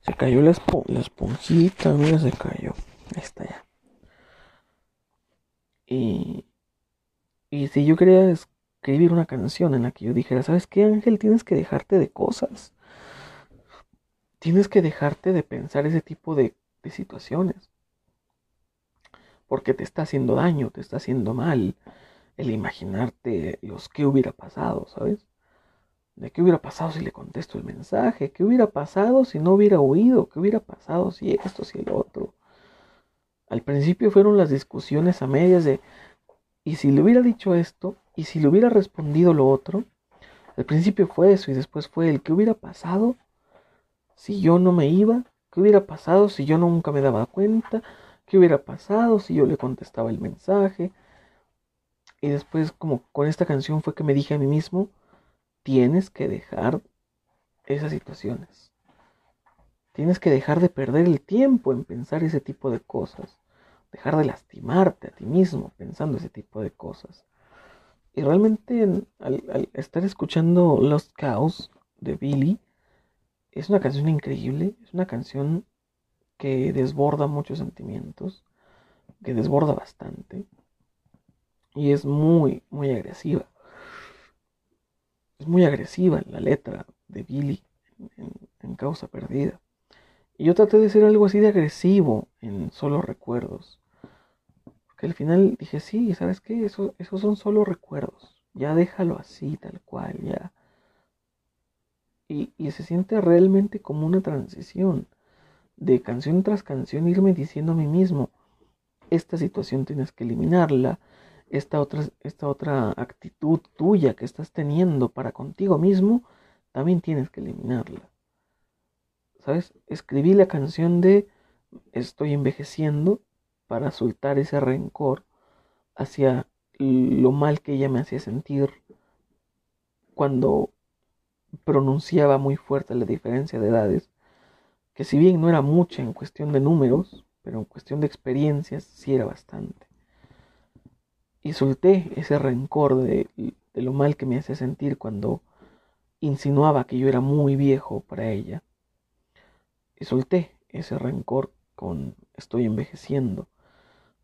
Se cayó la, la esponjita, mira, se cayó. Ahí está ya. Y, y si yo quería escribir una canción en la que yo dijera, ¿sabes qué, Ángel? Tienes que dejarte de cosas. Tienes que dejarte de pensar ese tipo de, de situaciones. Porque te está haciendo daño, te está haciendo mal el imaginarte los que hubiera pasado, ¿sabes? De qué hubiera pasado si le contesto el mensaje, qué hubiera pasado si no hubiera oído, qué hubiera pasado si esto, si el otro. Al principio fueron las discusiones a medias de, y si le hubiera dicho esto, y si le hubiera respondido lo otro, al principio fue eso y después fue el que hubiera pasado si yo no me iba, qué hubiera pasado si yo nunca me daba cuenta, qué hubiera pasado si yo le contestaba el mensaje. Y después como con esta canción fue que me dije a mí mismo, tienes que dejar esas situaciones. Tienes que dejar de perder el tiempo en pensar ese tipo de cosas. Dejar de lastimarte a ti mismo pensando ese tipo de cosas. Y realmente al, estar escuchando Lost Cows de Billy, es una canción increíble, es una canción que desborda muchos sentimientos, que desborda bastante y es muy, muy agresiva. Es muy agresiva la letra de Billy en, en Causa Perdida. Y yo traté de ser algo así de agresivo en Solo Recuerdos al final dije, sí, ¿sabes qué? Eso, esos son solo recuerdos. Ya déjalo así, tal cual, ya. Y, y se siente realmente como una transición. De canción tras canción irme diciendo a mí mismo, esta situación tienes que eliminarla, esta otra, esta otra actitud tuya que estás teniendo para contigo mismo, también tienes que eliminarla. ¿Sabes? Escribí la canción de Estoy envejeciendo para soltar ese rencor hacia lo mal que ella me hacía sentir cuando pronunciaba muy fuerte la diferencia de edades, que si bien no era mucha en cuestión de números, pero en cuestión de experiencias sí era bastante. Y solté ese rencor de de lo mal que me hacía sentir cuando insinuaba que yo era muy viejo para ella. Y solté ese rencor con estoy envejeciendo.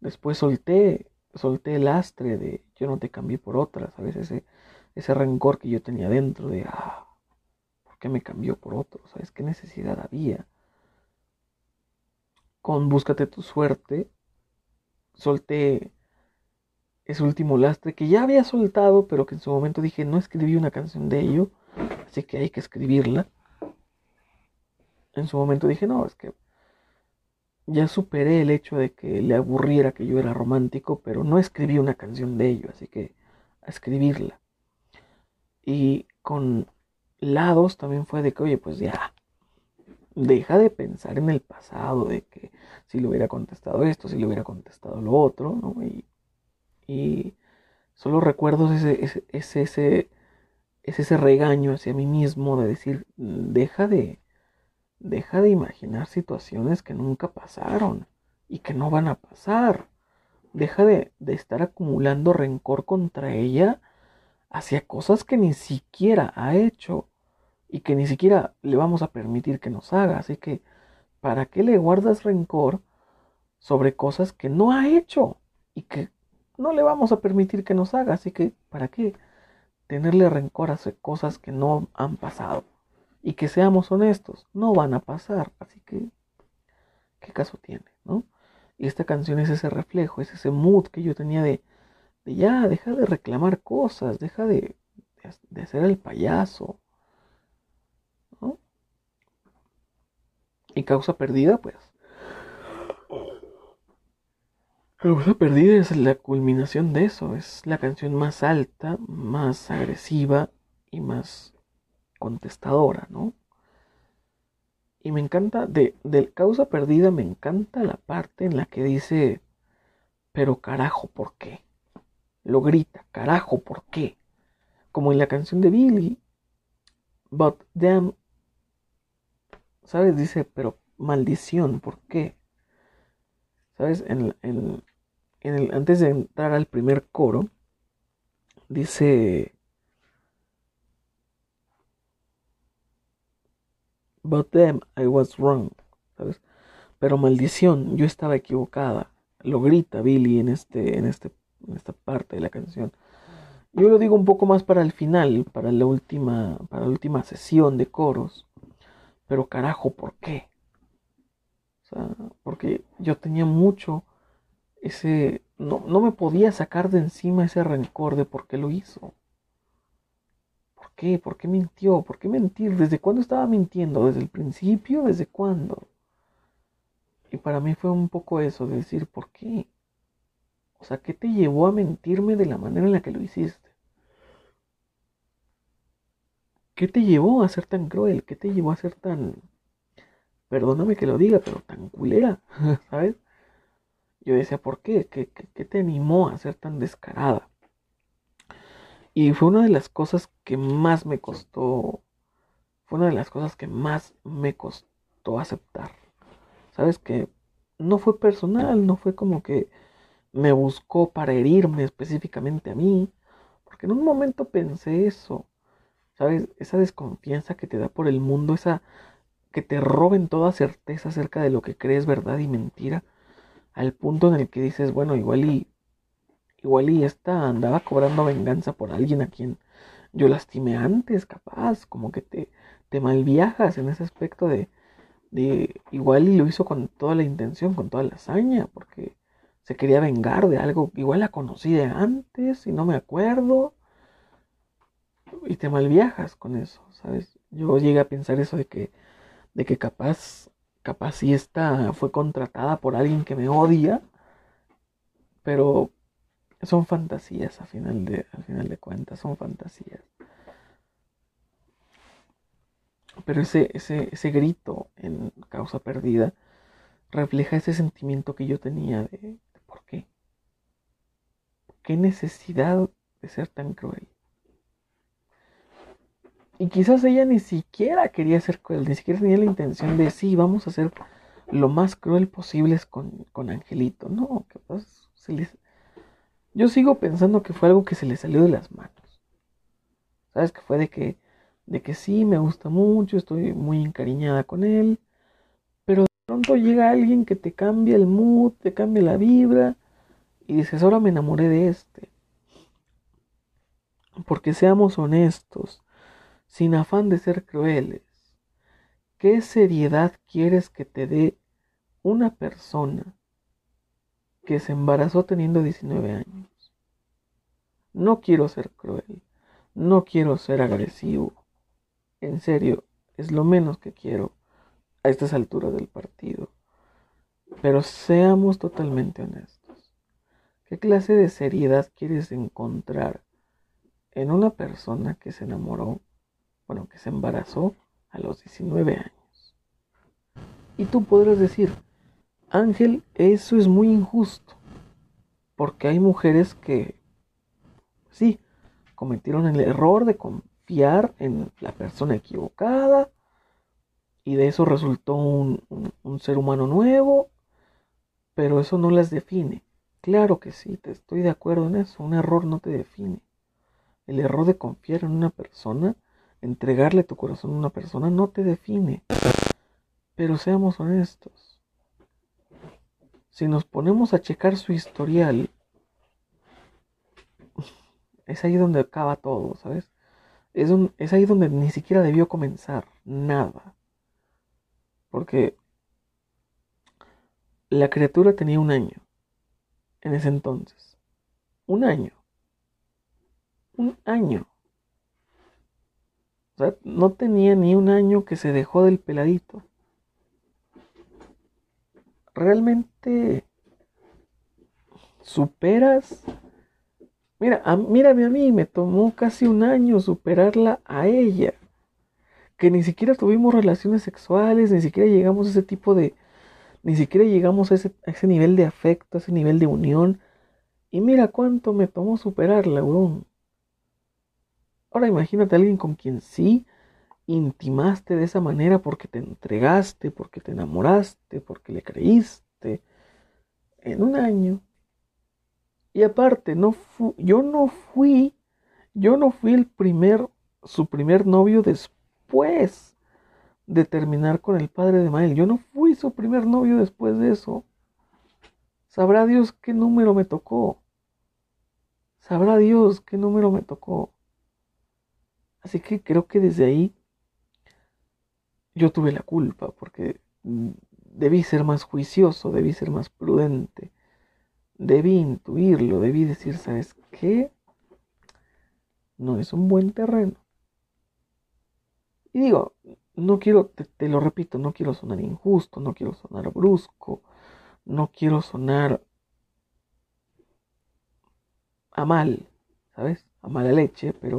Después solté, solté el lastre de yo no te cambié por otra, ¿sabes? Ese, ese rencor que yo tenía dentro de, ah, ¿por qué me cambió por otro? ¿Sabes qué necesidad había? Con Búscate tu suerte, solté ese último lastre que ya había soltado, pero que en su momento dije, no escribí una canción de ello, así que hay que escribirla. En su momento dije, no, es que ya superé el hecho de que le aburriera que yo era romántico, pero no escribí una canción de ello, así que a escribirla. Y con lados también fue de que, oye, pues ya, deja de pensar en el pasado, de que si le hubiera contestado esto, si le hubiera contestado lo otro, ¿no? Y solo recuerdo ese, ese, ese, ese regaño hacia mí mismo de decir, deja de, deja de imaginar situaciones que nunca pasaron y que no van a pasar. Deja de, de estar acumulando rencor contra ella hacia cosas que ni siquiera ha hecho y que ni siquiera le vamos a permitir que nos haga. Así que, ¿para qué le guardas rencor sobre cosas que no ha hecho y que no le vamos a permitir que nos haga, así que ¿para qué tenerle rencor a cosas que no han pasado? Y que seamos honestos, no van a pasar, así que ¿qué caso tiene? ¿no? Y esta canción es ese reflejo, es ese mood que yo tenía de, ya, deja de reclamar cosas, deja de, de, hacer el payaso. ¿no? Y causa perdida, pues Causa Perdida es la culminación de eso, es la canción más alta, más agresiva y más contestadora, ¿no? Y me encanta, de, de Causa Perdida me encanta la parte en la que dice, pero carajo, ¿por qué? Lo grita, carajo, ¿por qué? Como en la canción de Billy, but damn, ¿sabes? Dice, pero maldición, ¿por qué? ¿Sabes? En, en, el, antes de entrar al primer coro, dice, But them I was wrong, ¿sabes? Pero maldición, yo estaba equivocada. Lo grita Billy en, este, en, este, en esta parte de la canción. Yo lo digo un poco más para el final, para la última, para la última sesión de coros. Pero carajo, ¿por qué? O sea, porque yo tenía mucho ese, no, no me podía sacar de encima ese rencor de por qué lo hizo. ¿Por qué? ¿Por qué mintió? ¿Por qué mentir? ¿Desde cuándo estaba mintiendo? ¿Desde el principio? ¿Desde cuándo? Y para mí fue un poco eso, de decir, ¿por qué? O sea, ¿qué te llevó a mentirme de la manera en la que lo hiciste? ¿Qué te llevó a ser tan cruel? ¿Qué te llevó a ser tan... Perdóname que lo diga, pero tan culera, [LAUGHS] ¿sabes? Yo decía, ¿por qué? ¿Qué, te animó a ser tan descarada? Y fue una de las cosas que más me costó, fue una de las cosas que más me costó aceptar. Sabes que no fue personal, no fue como que me buscó para herirme específicamente a mí, porque en un momento pensé eso, ¿sabes? Esa desconfianza que te da por el mundo, esa que te roben toda certeza acerca de lo que crees verdad y mentira al punto en el que dices, bueno, igual y igual y esta andaba cobrando venganza por alguien a quien yo lastimé antes, capaz, como que te, te malviajas en ese aspecto de, de igual y lo hizo con toda la intención, con toda la hazaña, porque se quería vengar de algo, igual la conocí de antes y no me acuerdo, y te malviajas con eso, ¿sabes? Yo llegué a pensar eso de que, de que capaz Capaz si esta fue contratada por alguien que me odia, pero son fantasías a final de, al final de cuentas, son fantasías. Pero ese, ese, ese grito en causa perdida refleja ese sentimiento que yo tenía de, de ¿por qué? ¿Qué necesidad de ser tan cruel? Y quizás ella ni siquiera quería ser cruel, ni siquiera tenía la intención de, sí, vamos a ser lo más cruel posible con, con Angelito. No, capaz se les... Yo sigo pensando que fue algo que se le salió de las manos. ¿Sabes? Que fue de que, de que sí, me gusta mucho, estoy muy encariñada con él, pero de pronto llega alguien que te cambia el mood, te cambia la vibra, y dices, ahora me enamoré de este. Porque seamos honestos, sin afán de ser crueles, ¿qué seriedad quieres que te dé una persona que se embarazó teniendo 19 años? No quiero ser cruel, no quiero ser agresivo. En serio, es lo menos que quiero a estas alturas del partido. Pero seamos totalmente honestos. ¿Qué clase de seriedad quieres encontrar en una persona que se enamoró, bueno, que se embarazó a los 19 años? Y tú podrás decir, Ángel, eso es muy injusto, porque hay mujeres que, sí, cometieron el error de confiar en la persona equivocada y de eso resultó un, ser humano nuevo, pero eso no las define. Claro que sí, te estoy de acuerdo en eso, un error no te define. El error de confiar en una persona, entregarle tu corazón a una persona, no te define. Pero seamos honestos. Si nos ponemos a checar su historial, es ahí donde acaba todo, ¿sabes? Es, ahí donde ni siquiera debió comenzar nada. Porque la criatura tenía un año en ese entonces. Un año. Un año. No tenía ni un año que se dejó del peladito. Realmente superas Mira, a, mírame a mí, me tomó casi un año superarla a ella. Que ni siquiera tuvimos relaciones sexuales, ni siquiera llegamos a ese tipo de... Ni siquiera llegamos a ese, nivel de afecto, a ese nivel de unión. Y mira cuánto me tomó superarla, weón. Ahora imagínate a alguien con quien sí intimaste de esa manera porque te entregaste, porque te enamoraste, porque le creíste. En un año y aparte, no yo no fui, yo no fui el primer, su primer novio después de terminar con el padre de Mael. Yo no fui su primer novio después de eso. Sabrá Dios qué número me tocó. Sabrá Dios qué número me tocó. Así que creo que desde ahí yo tuve la culpa porque debí ser más juicioso, debí ser más prudente debí intuirlo, debí decir, ¿sabes qué? No es un buen terreno. Y digo, no quiero, te, lo repito, no quiero sonar injusto, no quiero sonar brusco, no quiero sonar a mal, ¿sabes? A mala leche, pero,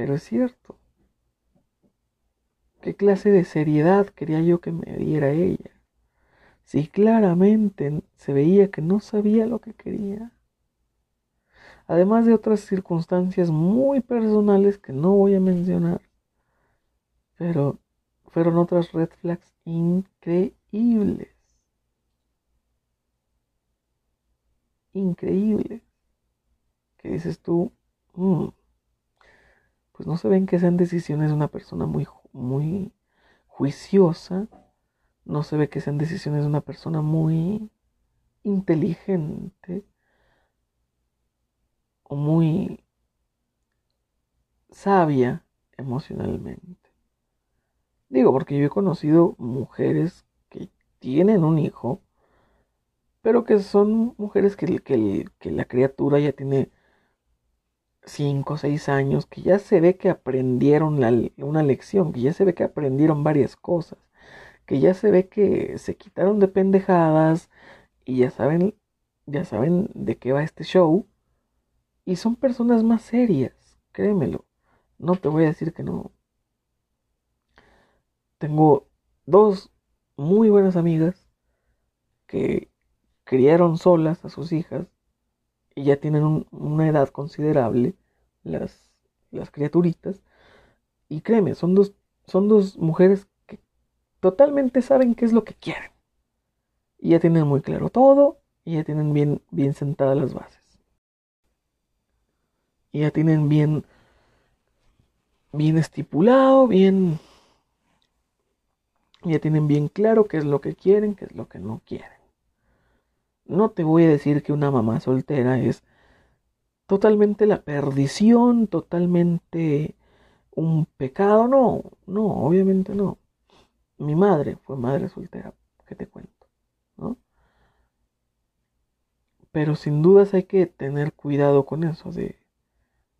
pero es cierto. ¿Qué clase de seriedad quería yo que me diera ella? si claramente se veía que no sabía lo que quería. Además de otras circunstancias muy personales que no voy a mencionar, pero fueron otras red flags increíbles. Increíbles. Que dices tú, mm, pues no se ven que sean decisiones de una persona muy, muy juiciosa no se ve que sean decisiones de una persona muy inteligente o muy sabia emocionalmente. Digo, porque yo he conocido mujeres que tienen un hijo, pero que son mujeres que, que la criatura ya tiene 5 o 6 años, que ya se ve que aprendieron una lección, que ya se ve que aprendieron varias cosas que ya se ve que se quitaron de pendejadas y ya saben, ya saben de qué va este show. Y son personas más serias, créemelo. No te voy a decir que no. Tengo dos muy buenas amigas que criaron solas a sus hijas y ya tienen una edad considerable, las, las criaturitas. Y créeme, son dos, son dos mujeres totalmente saben qué es lo que quieren. Y ya tienen muy claro todo y ya tienen bien, bien sentadas las bases. Y ya tienen bien, bien estipulado, bien... Ya tienen bien claro qué es lo que quieren, qué es lo que no quieren. No te voy a decir que una mamá soltera es totalmente la perdición, totalmente un pecado, no, no, obviamente no. Mi madre fue madre soltera, ¿qué te cuento? ¿No? Pero sin dudas hay que tener cuidado con eso de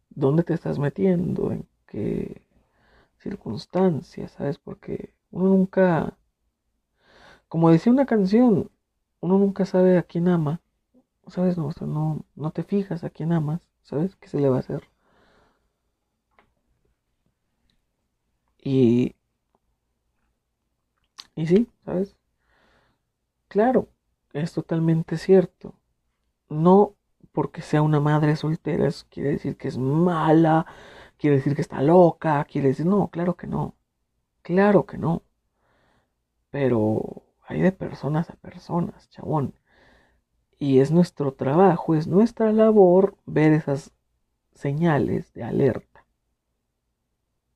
dónde te estás metiendo, en qué circunstancias, ¿sabes? Porque uno nunca, como decía una canción, uno nunca sabe a quién ama, ¿sabes? No, no, no te fijas a quién amas, ¿sabes? ¿Qué se le va a hacer? Y, y sí, ¿sabes? Claro, es totalmente cierto. No porque sea una madre soltera quiere decir que es mala, quiere decir que está loca, quiere decir, no, claro que no. Claro que no. Pero hay de personas a personas, chabón. Y es nuestro trabajo, es nuestra labor ver esas señales de alerta.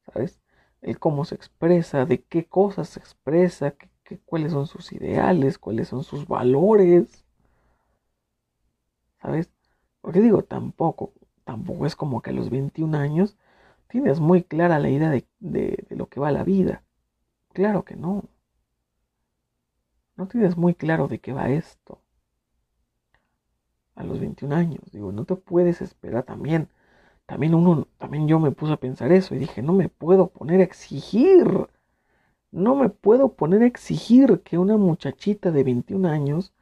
¿Sabes? El cómo se expresa, de qué cosas se expresa, cuáles son sus ideales, cuáles son sus valores. ¿Sabes? Porque digo, tampoco, tampoco es como que a los 21 años tienes muy clara la idea de, de lo que va la vida. Claro que no. No tienes muy claro de qué va esto. A los 21 años, digo, no te puedes esperar también. También uno, también yo me puse a pensar eso y dije, no me puedo poner a exigir. No me puedo poner a exigir que una muchachita de 21 años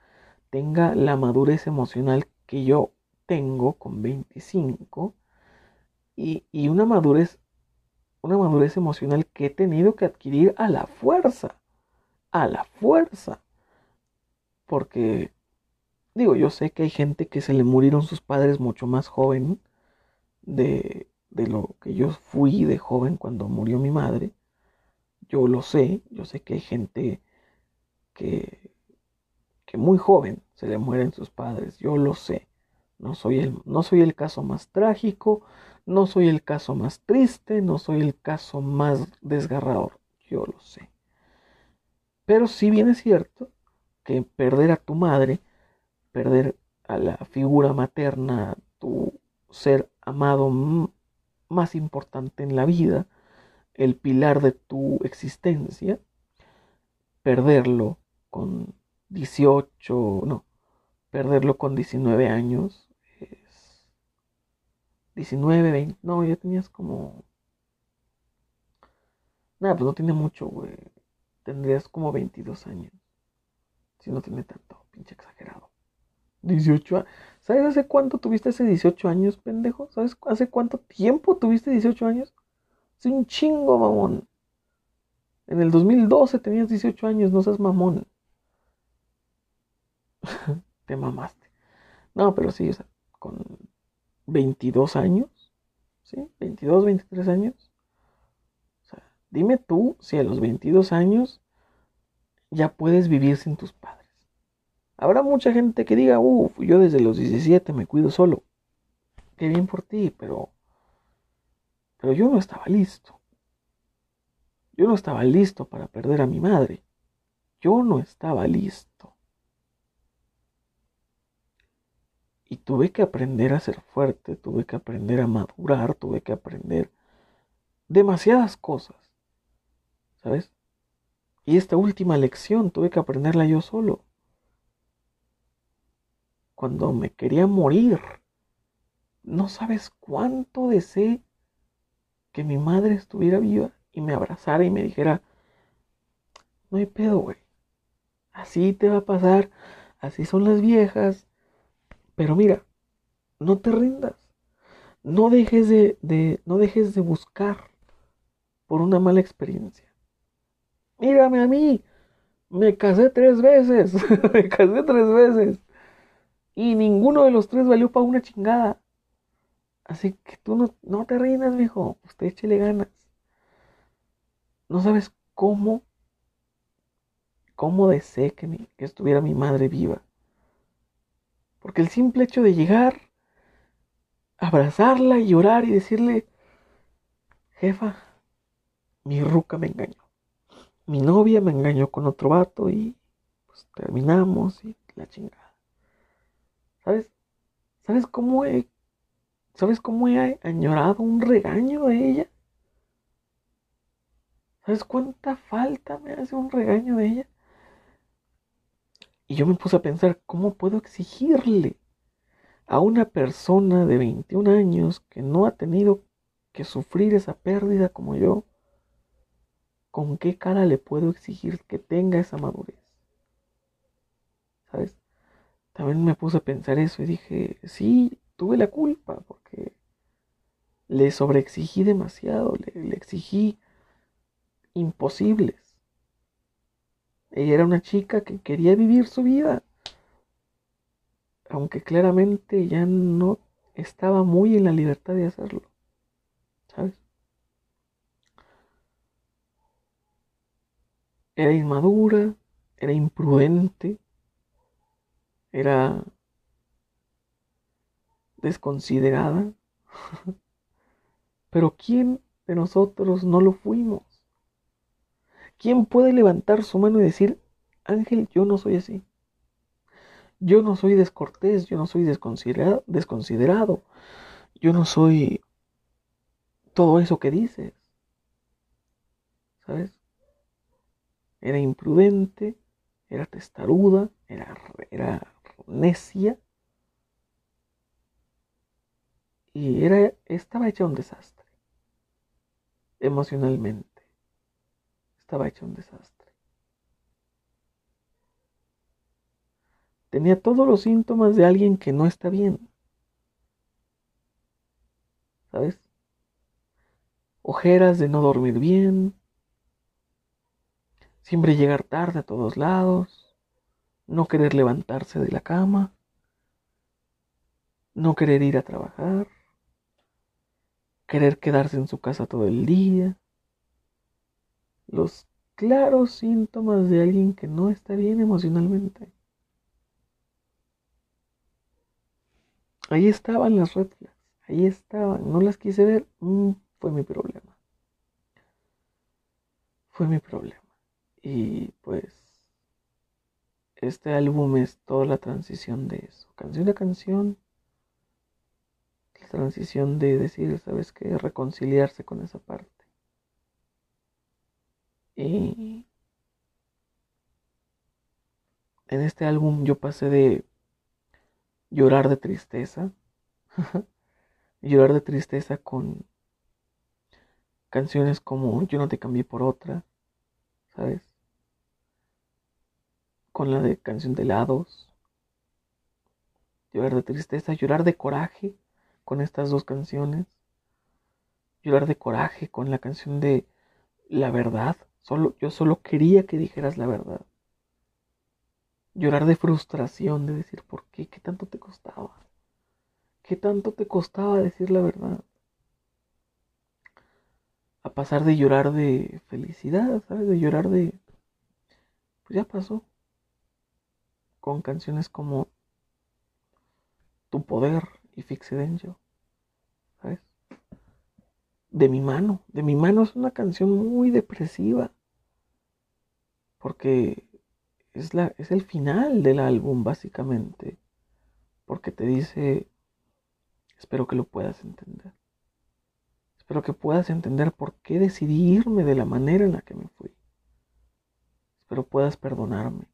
tenga la madurez emocional que yo tengo con 25 y, y una madurez una madurez emocional que he tenido que adquirir a la fuerza, a la fuerza. Porque, digo, yo sé que hay gente que se le murieron sus padres mucho más joven de, de lo que yo fui de joven cuando murió mi madre. Yo lo sé, yo sé que hay gente que, que muy joven se le mueren sus padres, yo lo sé. No soy, el, no soy el caso más trágico, no soy el caso más triste, no soy el caso más desgarrador, yo lo sé. Pero sí bien es cierto que perder a tu madre, perder a la figura materna, tu ser amado más importante en la vida, el pilar de tu existencia, perderlo con 18, no, perderlo con 19 años 19, 20. No, ya tenías como. Nada, pues no tiene mucho, güey. Tendrías como 22 años. Si no tiene tanto, pinche exagerado. 18 ¿Sabes hace cuánto tuviste ese 18 años, pendejo? ¿Sabes hace cuánto tiempo tuviste 18 años? Es un chingo, mamón. En el 2012 tenías 18 años, no seas mamón. [LAUGHS] Te mamaste. No, pero sí, o sea, con 22 años, ¿sí? 22, 23 años. O sea, dime tú si a los 22 años ya puedes vivir sin tus padres. Habrá mucha gente que diga, uff, yo desde los 17 me cuido solo. Qué bien por ti, pero... Pero yo no estaba listo. Yo no estaba listo para perder a mi madre. Yo no estaba listo. Y tuve que aprender a ser fuerte, tuve que aprender a madurar, tuve que aprender demasiadas cosas. ¿Sabes? Y esta última lección tuve que aprenderla yo solo. Cuando me quería morir, no sabes cuánto deseé que mi madre estuviera viva y me abrazara y me dijera, no hay pedo, güey. Así te va a pasar, así son las viejas, pero mira, no te rindas. No dejes de, no dejes de buscar por una mala experiencia. Mírame a mí. Me casé tres veces. [LAUGHS] me casé tres veces. Y ninguno de los tres valió para una chingada. Así que tú no, no te rindas, viejo. Usted échele ganas. No sabes cómo, cómo deseé que, que estuviera mi madre viva. Porque el simple hecho de llegar, abrazarla y llorar y decirle, jefa, mi ruca me engañó. Mi novia me engañó con otro vato y pues terminamos y la chingada. ¿Sabes? ¿Sabes cómo he, ¿sabes cómo he añorado un regaño de ella? ¿Sabes cuánta falta me hace un regaño de ella? Y yo me puse a pensar, ¿cómo puedo exigirle a una persona de 21 años que no ha tenido que sufrir esa pérdida como yo? ¿Con qué cara le puedo exigir que tenga esa madurez? ¿Sabes? También me puse a pensar eso y dije, sí, tuve la culpa porque le sobreexigí demasiado, le, le exigí imposibles. Ella era una chica que quería vivir su vida, aunque claramente ya no estaba muy en la libertad de hacerlo. ¿Sabes? Era inmadura, era imprudente, era desconsiderada. [LAUGHS] Pero ¿quién de nosotros no lo fuimos? ¿Quién puede levantar su mano y decir, Ángel, yo no soy así? Yo no soy descortés, yo no soy desconsiderado, yo no soy todo eso que dices. ¿Sabes? Era imprudente, era testaruda, era, era necia y era, estaba hecha un desastre emocionalmente estaba hecho un desastre. Tenía todos los síntomas de alguien que no está bien. ¿Sabes? Ojeras de no dormir bien, siempre llegar tarde a todos lados, no querer levantarse de la cama, no querer ir a trabajar, querer quedarse en su casa todo el día, los claros síntomas de alguien que no está bien emocionalmente. Ahí estaban las red ahí estaban, no las quise ver, mm, fue mi problema. Fue mi problema. Y pues este álbum es toda la transición de eso, canción a canción, la transición de decir, ¿sabes qué? Reconciliarse con esa parte. Y en este álbum yo pasé de llorar de tristeza, [LAUGHS] llorar de tristeza con canciones como Yo no te cambié por otra, ¿sabes? Con la de canción de helados, llorar de tristeza, llorar de coraje con estas dos canciones, llorar de coraje con la canción de La verdad, Solo, yo solo quería que dijeras la verdad. Llorar de frustración, de decir, ¿por qué? ¿Qué tanto te costaba? ¿Qué tanto te costaba decir la verdad? A pasar de llorar de felicidad, ¿sabes? De llorar de... Pues ya pasó. Con canciones como Tu Poder y Fixed Angel. ¿Sabes? de mi mano. De mi mano es una canción muy depresiva. Porque es, la, es el final del álbum, básicamente. Porque te dice, espero que lo puedas entender. Espero que puedas entender por qué decidí irme de la manera en la que me fui. Espero puedas perdonarme.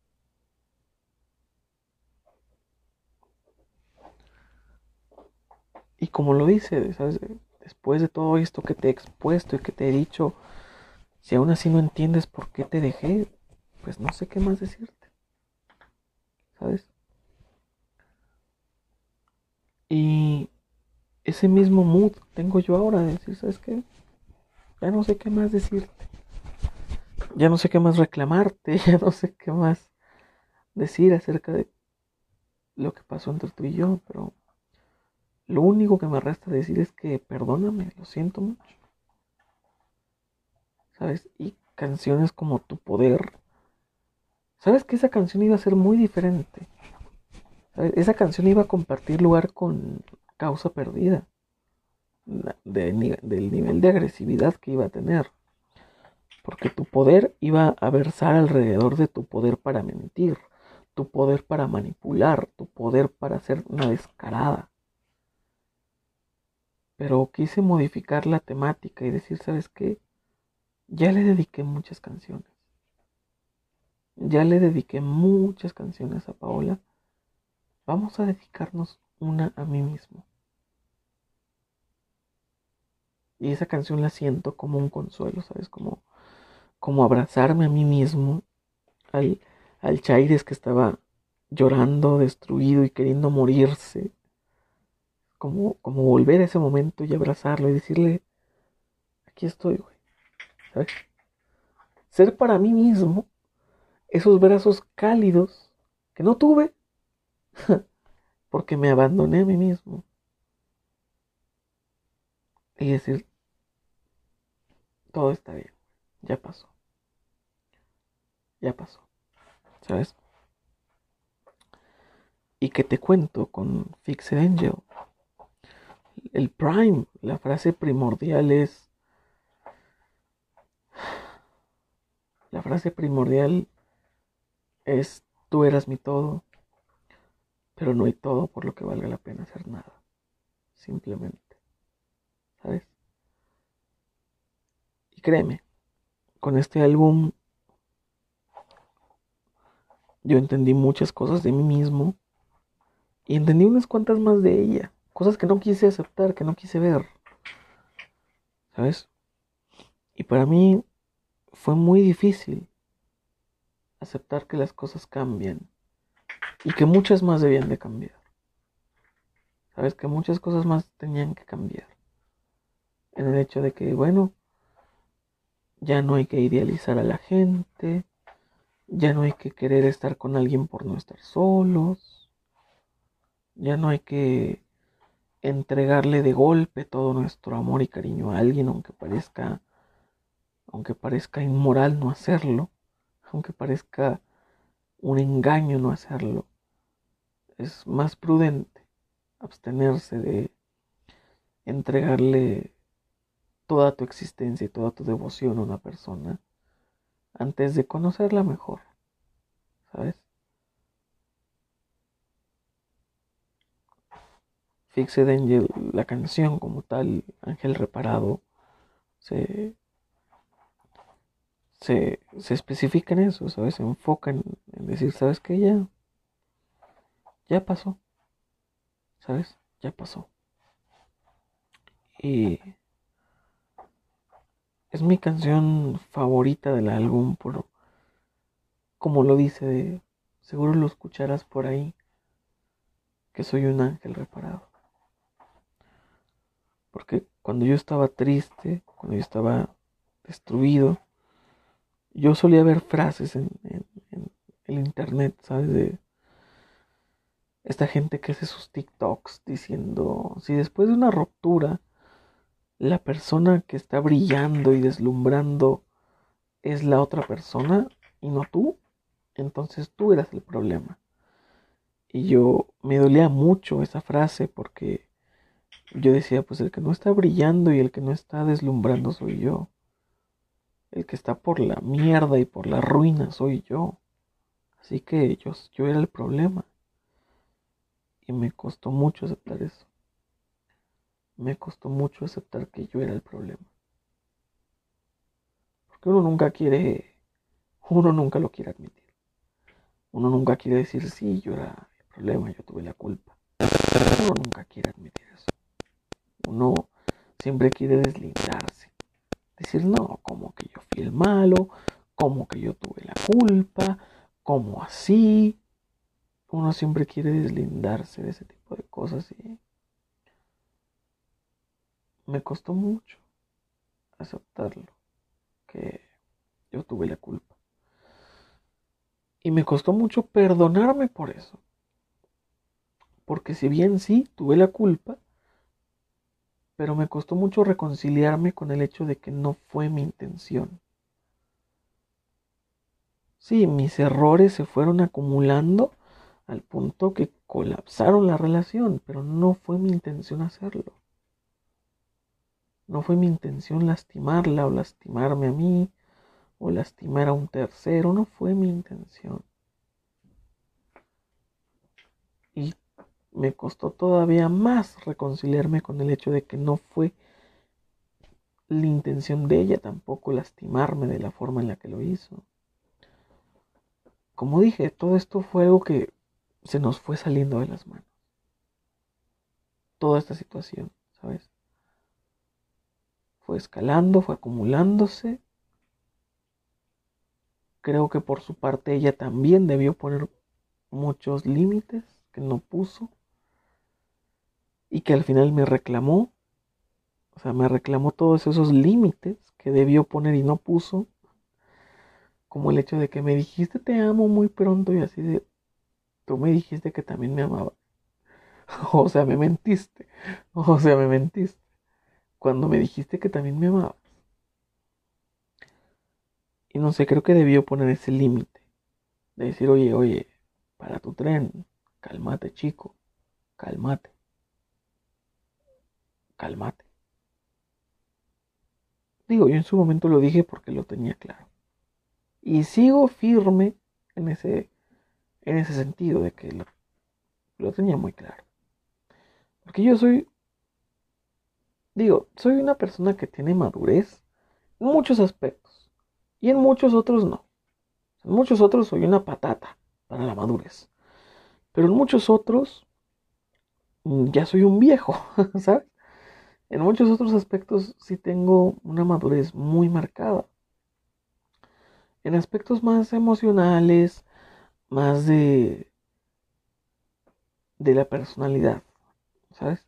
Y como lo dice, ¿sabes? después de todo esto que te he expuesto y que te he dicho, si aún así no entiendes por qué te dejé, pues no sé qué más decirte. ¿Sabes? Y ese mismo mood tengo yo ahora de decir, ¿sabes qué? Ya no sé qué más decirte. Ya no sé qué más reclamarte, [LAUGHS] ya no sé qué más decir acerca de lo que pasó entre tú y yo, pero lo único que me resta decir es que perdóname, lo siento mucho. ¿Sabes? Y canciones como Tu Poder. ¿Sabes que esa canción iba a ser muy diferente? ¿Sabes? Esa canción iba a compartir lugar con Causa Perdida. del nivel de agresividad que iba a tener. Porque tu poder iba a versar alrededor de tu poder para mentir, tu poder para manipular, tu poder para ser una descarada. Pero quise modificar la temática y decir, ¿sabes qué? Ya le dediqué muchas canciones. Ya le dediqué muchas canciones a Paola. Vamos a dedicarnos una a mí mismo. Y esa canción la siento como un consuelo, ¿sabes? Como, como abrazarme a mí mismo, al, al Chaires que estaba llorando, destruido y queriendo morirse. Como, como volver a ese momento y abrazarlo y decirle, aquí estoy, güey. ¿Sabes? Ser para mí mismo esos brazos cálidos que no tuve [LAUGHS] porque me abandoné a mí mismo. Y decir, todo está bien, ya pasó. Ya pasó. ¿Sabes? Y que te cuento con Fixed Angel. El prime, la frase primordial es... La frase primordial es, tú eras mi todo, pero no hay todo por lo que valga la pena hacer nada. Simplemente. ¿Sabes? Y créeme, con este álbum yo entendí muchas cosas de mí mismo y entendí unas cuantas más de ella. Cosas que no quise aceptar, que no quise ver. ¿Sabes? Y para mí fue muy difícil aceptar que las cosas cambian y que muchas más debían de cambiar. Sabes que muchas cosas más tenían que cambiar. En el hecho de que, bueno, ya no hay que idealizar a la gente, ya no hay que querer estar con alguien por no estar solos, ya no hay que entregarle de golpe todo nuestro amor y cariño a alguien aunque parezca aunque parezca inmoral no hacerlo aunque parezca un engaño no hacerlo, es más prudente abstenerse de entregarle toda tu existencia y toda tu devoción a una persona antes de conocerla mejor, ¿sabes? Fixed Angel, la canción como tal, Ángel Reparado, se se, se especifica en eso, ¿sabes? Se enfoca en, decir, ¿sabes qué? Ya, ya pasó, ¿sabes? Ya pasó. Y es mi canción favorita del álbum, por como lo dice, seguro lo escucharás por ahí, que soy un ángel reparado. Porque cuando yo estaba triste, cuando yo estaba destruido, yo solía ver frases en, el internet, ¿sabes? De esta gente que hace sus TikToks diciendo, si después de una ruptura, la persona que está brillando y deslumbrando es la otra persona y no tú, entonces tú eras el problema. Y yo me dolía mucho esa frase porque yo decía, pues el que no está brillando y el que no está deslumbrando soy yo. El que está por la mierda y por la ruina soy yo. Así que yo, yo era el problema. Y me costó mucho aceptar eso. Me costó mucho aceptar que yo era el problema. Porque uno nunca quiere, uno nunca lo quiere admitir. Uno nunca quiere decir, sí, yo era el problema, yo tuve la culpa. Uno nunca quiere admitir. Uno siempre quiere deslindarse. Decir, no, como que yo fui el malo, como que yo tuve la culpa, como así. Uno siempre quiere deslindarse de ese tipo de cosas y me costó mucho aceptarlo, que yo tuve la culpa. Y me costó mucho perdonarme por eso. Porque si bien sí tuve la culpa, pero me costó mucho reconciliarme con el hecho de que no fue mi intención. Sí, mis errores se fueron acumulando al punto que colapsaron la relación, pero no fue mi intención hacerlo. No fue mi intención lastimarla o lastimarme a mí o lastimar a un tercero, no fue mi intención. Y me costó todavía más reconciliarme con el hecho de que no fue la intención de ella tampoco lastimarme de la forma en la que lo hizo. Como dije, todo esto fue algo que se nos fue saliendo de las manos. Toda esta situación, ¿sabes? Fue escalando, fue acumulándose. Creo que por su parte ella también debió poner muchos límites que no puso y que al final me reclamó o sea, me reclamó todos esos límites que debió poner y no puso. Como el hecho de que me dijiste te amo muy pronto y así de... Tú me dijiste que también me amaba. [LAUGHS] o sea, me mentiste. [LAUGHS] O sea, me mentiste. Cuando me dijiste que también me amabas. Y no sé, creo que debió poner ese límite. De decir, oye, oye, para tu tren, cálmate chico, cálmate. Cálmate. Digo, yo en su momento lo dije porque lo tenía claro. Y sigo firme en ese, en ese sentido de que lo, lo tenía muy claro. Porque yo soy, digo, soy una persona que tiene madurez en muchos aspectos. Y en muchos otros no. En muchos otros soy una patata para la madurez. Pero en muchos otros mm, ya soy un viejo, [LAUGHS] ¿sabes? En muchos otros aspectos sí tengo una madurez muy marcada. En aspectos más emocionales, más de de la personalidad, ¿sabes?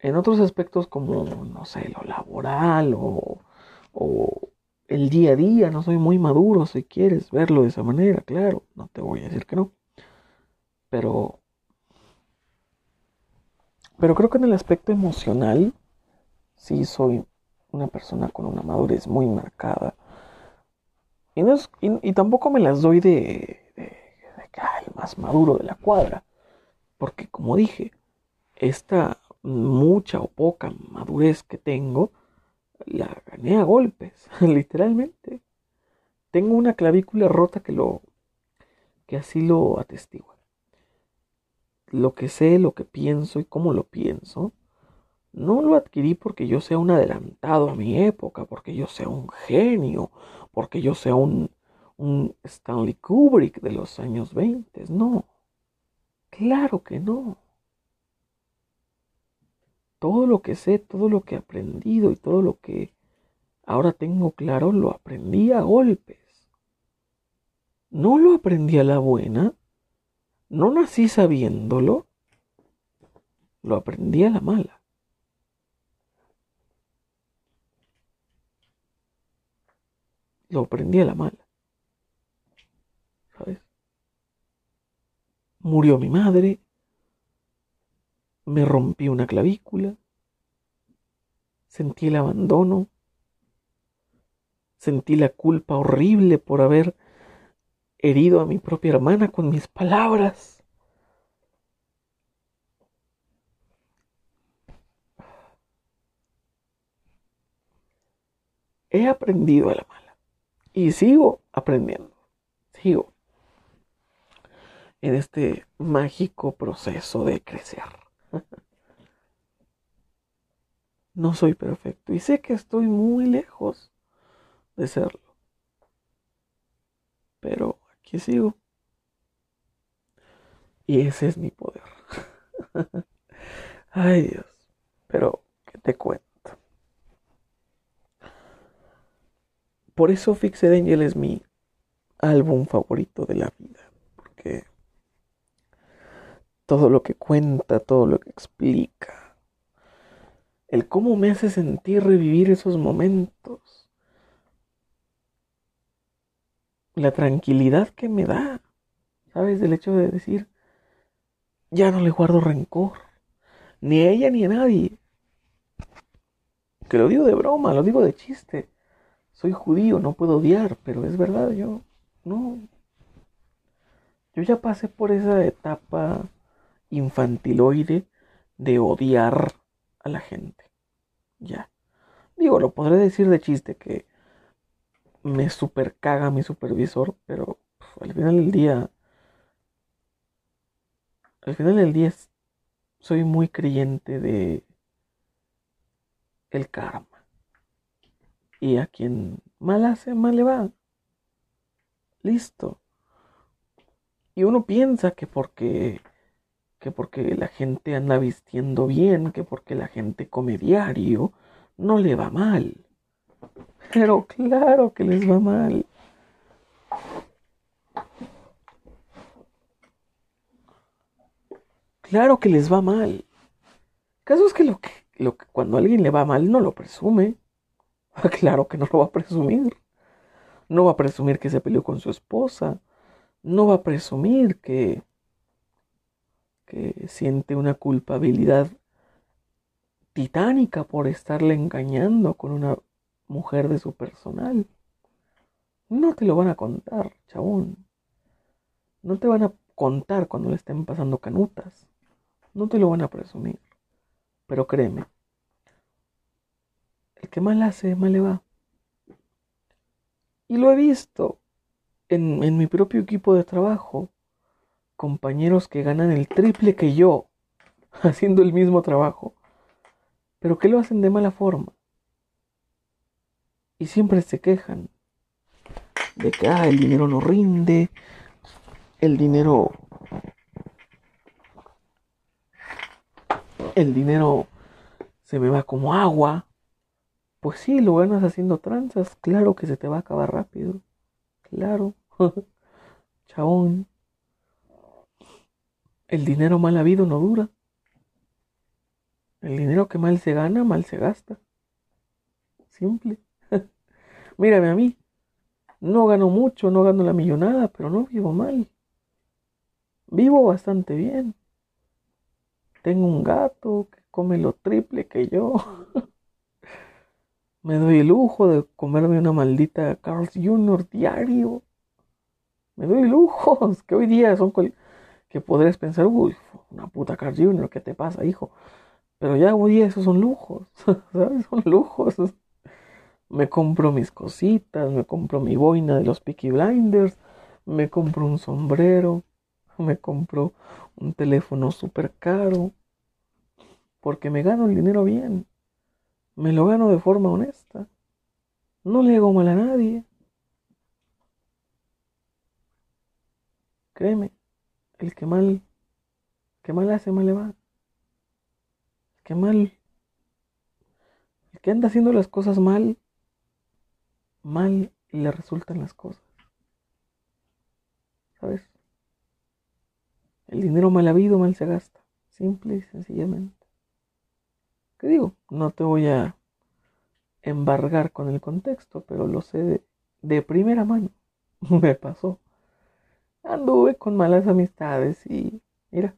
En otros aspectos como, no sé, lo laboral o, o el día a día, no soy muy maduro si quieres verlo de esa manera, claro, no te voy a decir que no. Pero pero creo que en el aspecto emocional, sí soy una persona con una madurez muy marcada. Y, no y, tampoco me las doy de, de, de más maduro de la cuadra. Porque como dije, esta mucha o poca madurez que tengo, la gané a golpes, [LAUGHS] literalmente. Tengo una clavícula rota que lo que así lo atestigua lo que sé, lo que pienso y cómo lo pienso, no lo adquirí porque yo sea un adelantado a mi época, porque yo sea un genio, porque yo sea un, un Stanley Kubrick de los años 20. No, claro que no. Todo lo que sé, todo lo que he aprendido y todo lo que ahora tengo claro, lo aprendí a golpes. No lo aprendí a la buena, no nací sabiéndolo, lo aprendí a la mala. Lo aprendí a la mala. ¿Sabes? Murió mi madre, me rompí una clavícula, sentí el abandono, sentí la culpa horrible por haber herido a mi propia hermana con mis palabras. He aprendido a la mala y sigo aprendiendo, sigo en este mágico proceso de crecer. [LAUGHS] No soy perfecto y sé que estoy muy lejos de serlo. Pero aquí sigo. Y ese es mi poder. [LAUGHS] Ay Dios. Pero, ¿qué te cuento? Por eso Fixed Angel es mi álbum favorito de la vida. Porque todo lo que cuenta, todo lo que explica, el cómo me hace sentir revivir esos momentos la tranquilidad que me da, ¿sabes? Del hecho de decir, ya no le guardo rencor, ni a ella ni a nadie. Que lo digo de broma, lo digo de chiste. Soy judío, no puedo odiar, pero es verdad, yo no. Yo ya pasé por esa etapa infantiloide de odiar a la gente. Ya. Digo, lo podré decir de chiste que me super caga mi supervisor, pero al final del día, al final del día soy muy creyente de el karma. Y a quien mal hace, mal le va. Listo. Y uno piensa que porque que porque la gente anda vistiendo bien, que porque la gente come diario, no le va mal. Pero claro que les va mal. Claro que les va mal. El caso es que lo que, lo que cuando a alguien le va mal no lo presume. [LAUGHS] Claro que no lo va a presumir. No va a presumir que se peleó con su esposa. No va a presumir que, que siente una culpabilidad titánica por estarle engañando con una mujer de su personal. No te lo van a contar, chabón. No te van a contar cuando le estén pasando canutas. No te lo van a presumir. Pero créeme, el que mal hace, mal le va. Y lo he visto en, en mi propio equipo de trabajo. Compañeros que ganan el triple que yo, [LAUGHS] haciendo el mismo trabajo, pero que lo hacen de mala forma. Y siempre se quejan de que ah, el dinero no rinde, el dinero el dinero se me va como agua. Pues sí, lo ganas haciendo tranzas. Claro que se te va a acabar rápido. Claro. [LAUGHS] Chabón. El dinero mal habido no dura. El dinero que mal se gana, mal se gasta. Simple. Mírame a mí. No gano mucho, no gano la millonada, pero no vivo mal. Vivo bastante bien. Tengo un gato que come lo triple que yo. [LAUGHS] Me doy el lujo de comerme una maldita Carl's Jr. diario. Me doy lujos que hoy día son que podrías pensar, uy, una puta Carl's Jr., ¿qué te pasa, hijo? Pero ya hoy día esos son lujos, [LAUGHS] ¿sabes? Son lujos. Me compro mis cositas, me compro mi boina de los Peaky Blinders, me compro un sombrero, me compro un teléfono súper caro, porque me gano el dinero bien, me lo gano de forma honesta, no le hago mal a nadie. Créeme, el que mal, que mal hace, mal le va. El que mal, el que anda haciendo las cosas mal, mal le resultan las cosas. ¿Sabes? El dinero mal habido, mal se gasta. Simple y sencillamente. ¿Qué digo? No te voy a embargar con el contexto, pero lo sé de, primera mano. [LAUGHS] Me pasó. Anduve con malas amistades y mira,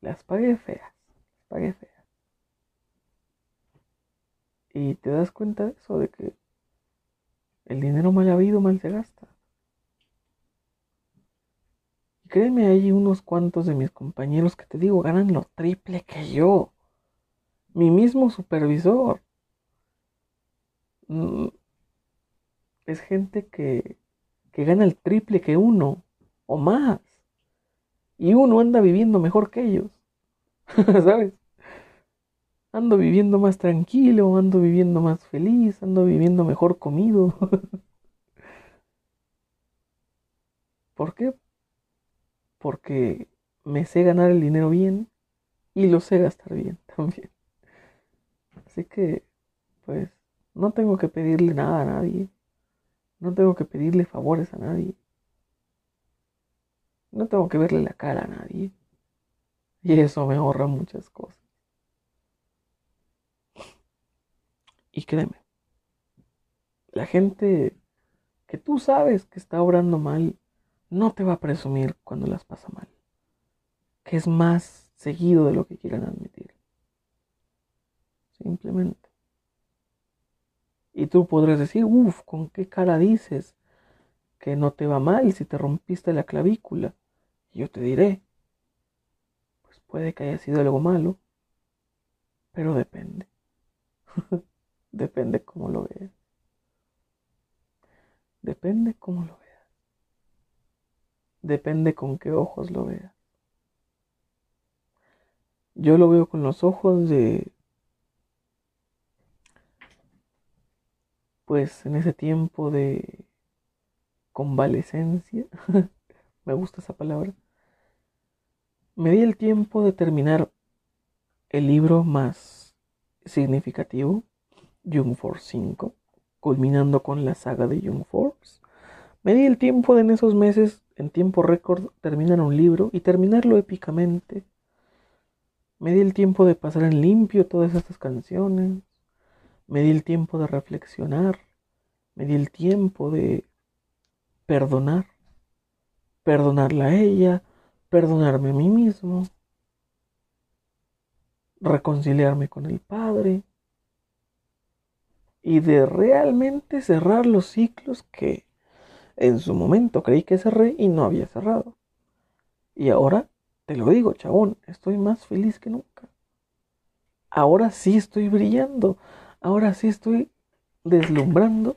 las pagué feas, las pagué feas. Y te das cuenta de eso, de que el dinero mal habido mal se gasta. créeme, hay unos cuantos de mis compañeros que te digo, ganan lo triple que yo. Mi mismo supervisor. Mm, es gente que, que gana el triple que uno o más. Y uno anda viviendo mejor que ellos. [LAUGHS] ¿Sabes? Ando viviendo más tranquilo, ando viviendo más feliz, ando viviendo mejor comido. [LAUGHS] ¿Por qué? porque me sé ganar el dinero bien y lo sé gastar bien [LAUGHS] también. Así que, pues, no tengo que pedirle nada a nadie. No tengo que pedirle favores a nadie. No tengo que verle la cara a nadie. Y eso me ahorra muchas cosas. Y créeme, la gente que tú sabes que está obrando mal no te va a presumir cuando las pasa mal, que es más seguido de lo que quieran admitir. Simplemente. Y tú podrás decir, uff, ¿con qué cara dices que no te va mal si te rompiste la clavícula? Y yo te diré, pues puede que haya sido algo malo, Pero depende. [LAUGHS] depende cómo lo veas. Depende cómo lo veas. Depende con qué ojos lo veas. Yo lo veo con los ojos de... Pues en ese tiempo de convalecencia, [LAUGHS] me gusta esa palabra, me di el tiempo de terminar el libro más significativo, Jung Force 5 culminando con la saga de Young Force. Me di el tiempo de en esos meses, en tiempo récord, terminar un libro y terminarlo épicamente. Me di el tiempo de pasar en limpio todas estas canciones. Me di el tiempo de reflexionar. Me di el tiempo de perdonar. Perdonarla a ella. Perdonarme a mí mismo. Reconciliarme con el Padre y de realmente cerrar los ciclos que en su momento creí que cerré y no había cerrado. Y ahora, te lo digo, chabón, estoy más feliz que nunca. Ahora sí estoy brillando, ahora sí estoy deslumbrando.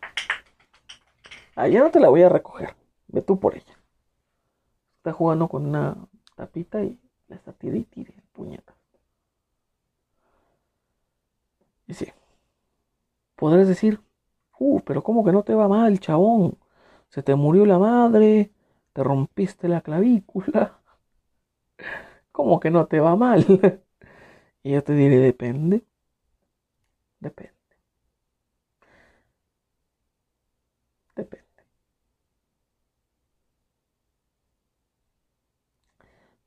Allá no te la voy a recoger, ve tú por ella. Está jugando con una tapita y la está y tire, puñeta. Y sí. Podrás decir, uh, pero ¿cómo que no te va mal, chabón? Se te murió la madre, te rompiste la clavícula. [LAUGHS] ¿Cómo que no te va mal? [LAUGHS] y yo te diré, depende. Depende. Depende.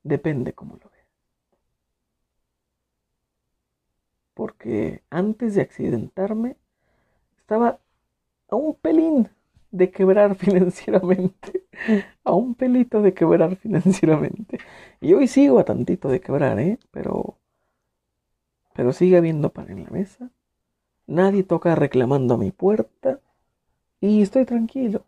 Depende cómo lo veas. Porque antes de accidentarme, estaba a un pelín de quebrar [LAUGHS] financieramente, a un pelito de quebrar financieramente. Y hoy sigo a tantito de quebrar, ¿eh? Pero, pero sigue habiendo pan en la mesa. Nadie toca reclamando a mi puerta y estoy tranquilo.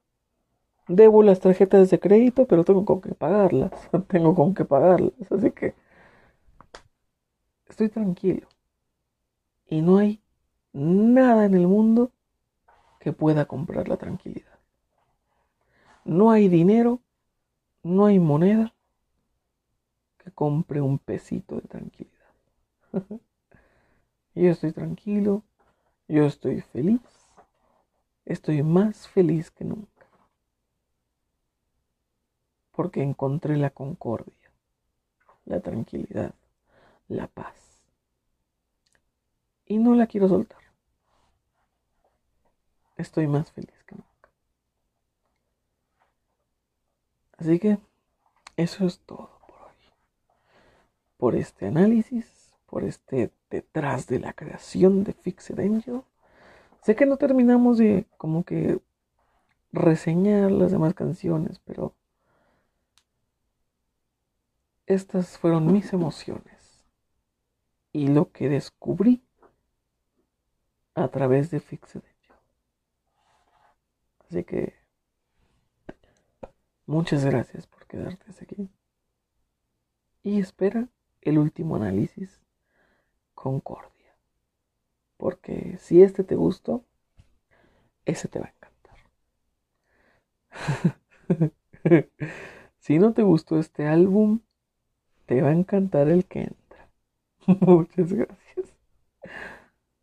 Debo las tarjetas de crédito, pero tengo con qué pagarlas. [LAUGHS] tengo con qué pagarlas, así que estoy tranquilo. Y no hay nada en el mundo que pueda comprar la tranquilidad. No hay dinero, no hay moneda que compre un pesito de tranquilidad. [LAUGHS] yo estoy tranquilo, yo estoy feliz, estoy más feliz que nunca. Porque encontré la concordia, la tranquilidad, la paz. Y no la quiero soltar estoy más feliz que nunca. Así que eso es todo por hoy. Por este análisis, por este detrás de la creación de Fixed Angel. Sé que no terminamos de como que reseñar las demás canciones, pero estas fueron mis emociones y lo que descubrí a través de Fixed. Así que muchas gracias por quedarte aquí. Y espera el último análisis Concordia. Porque si este te gustó, ese te va a encantar. [LAUGHS] si no te gustó este álbum, te va a encantar el que entra. [LAUGHS] Muchas gracias.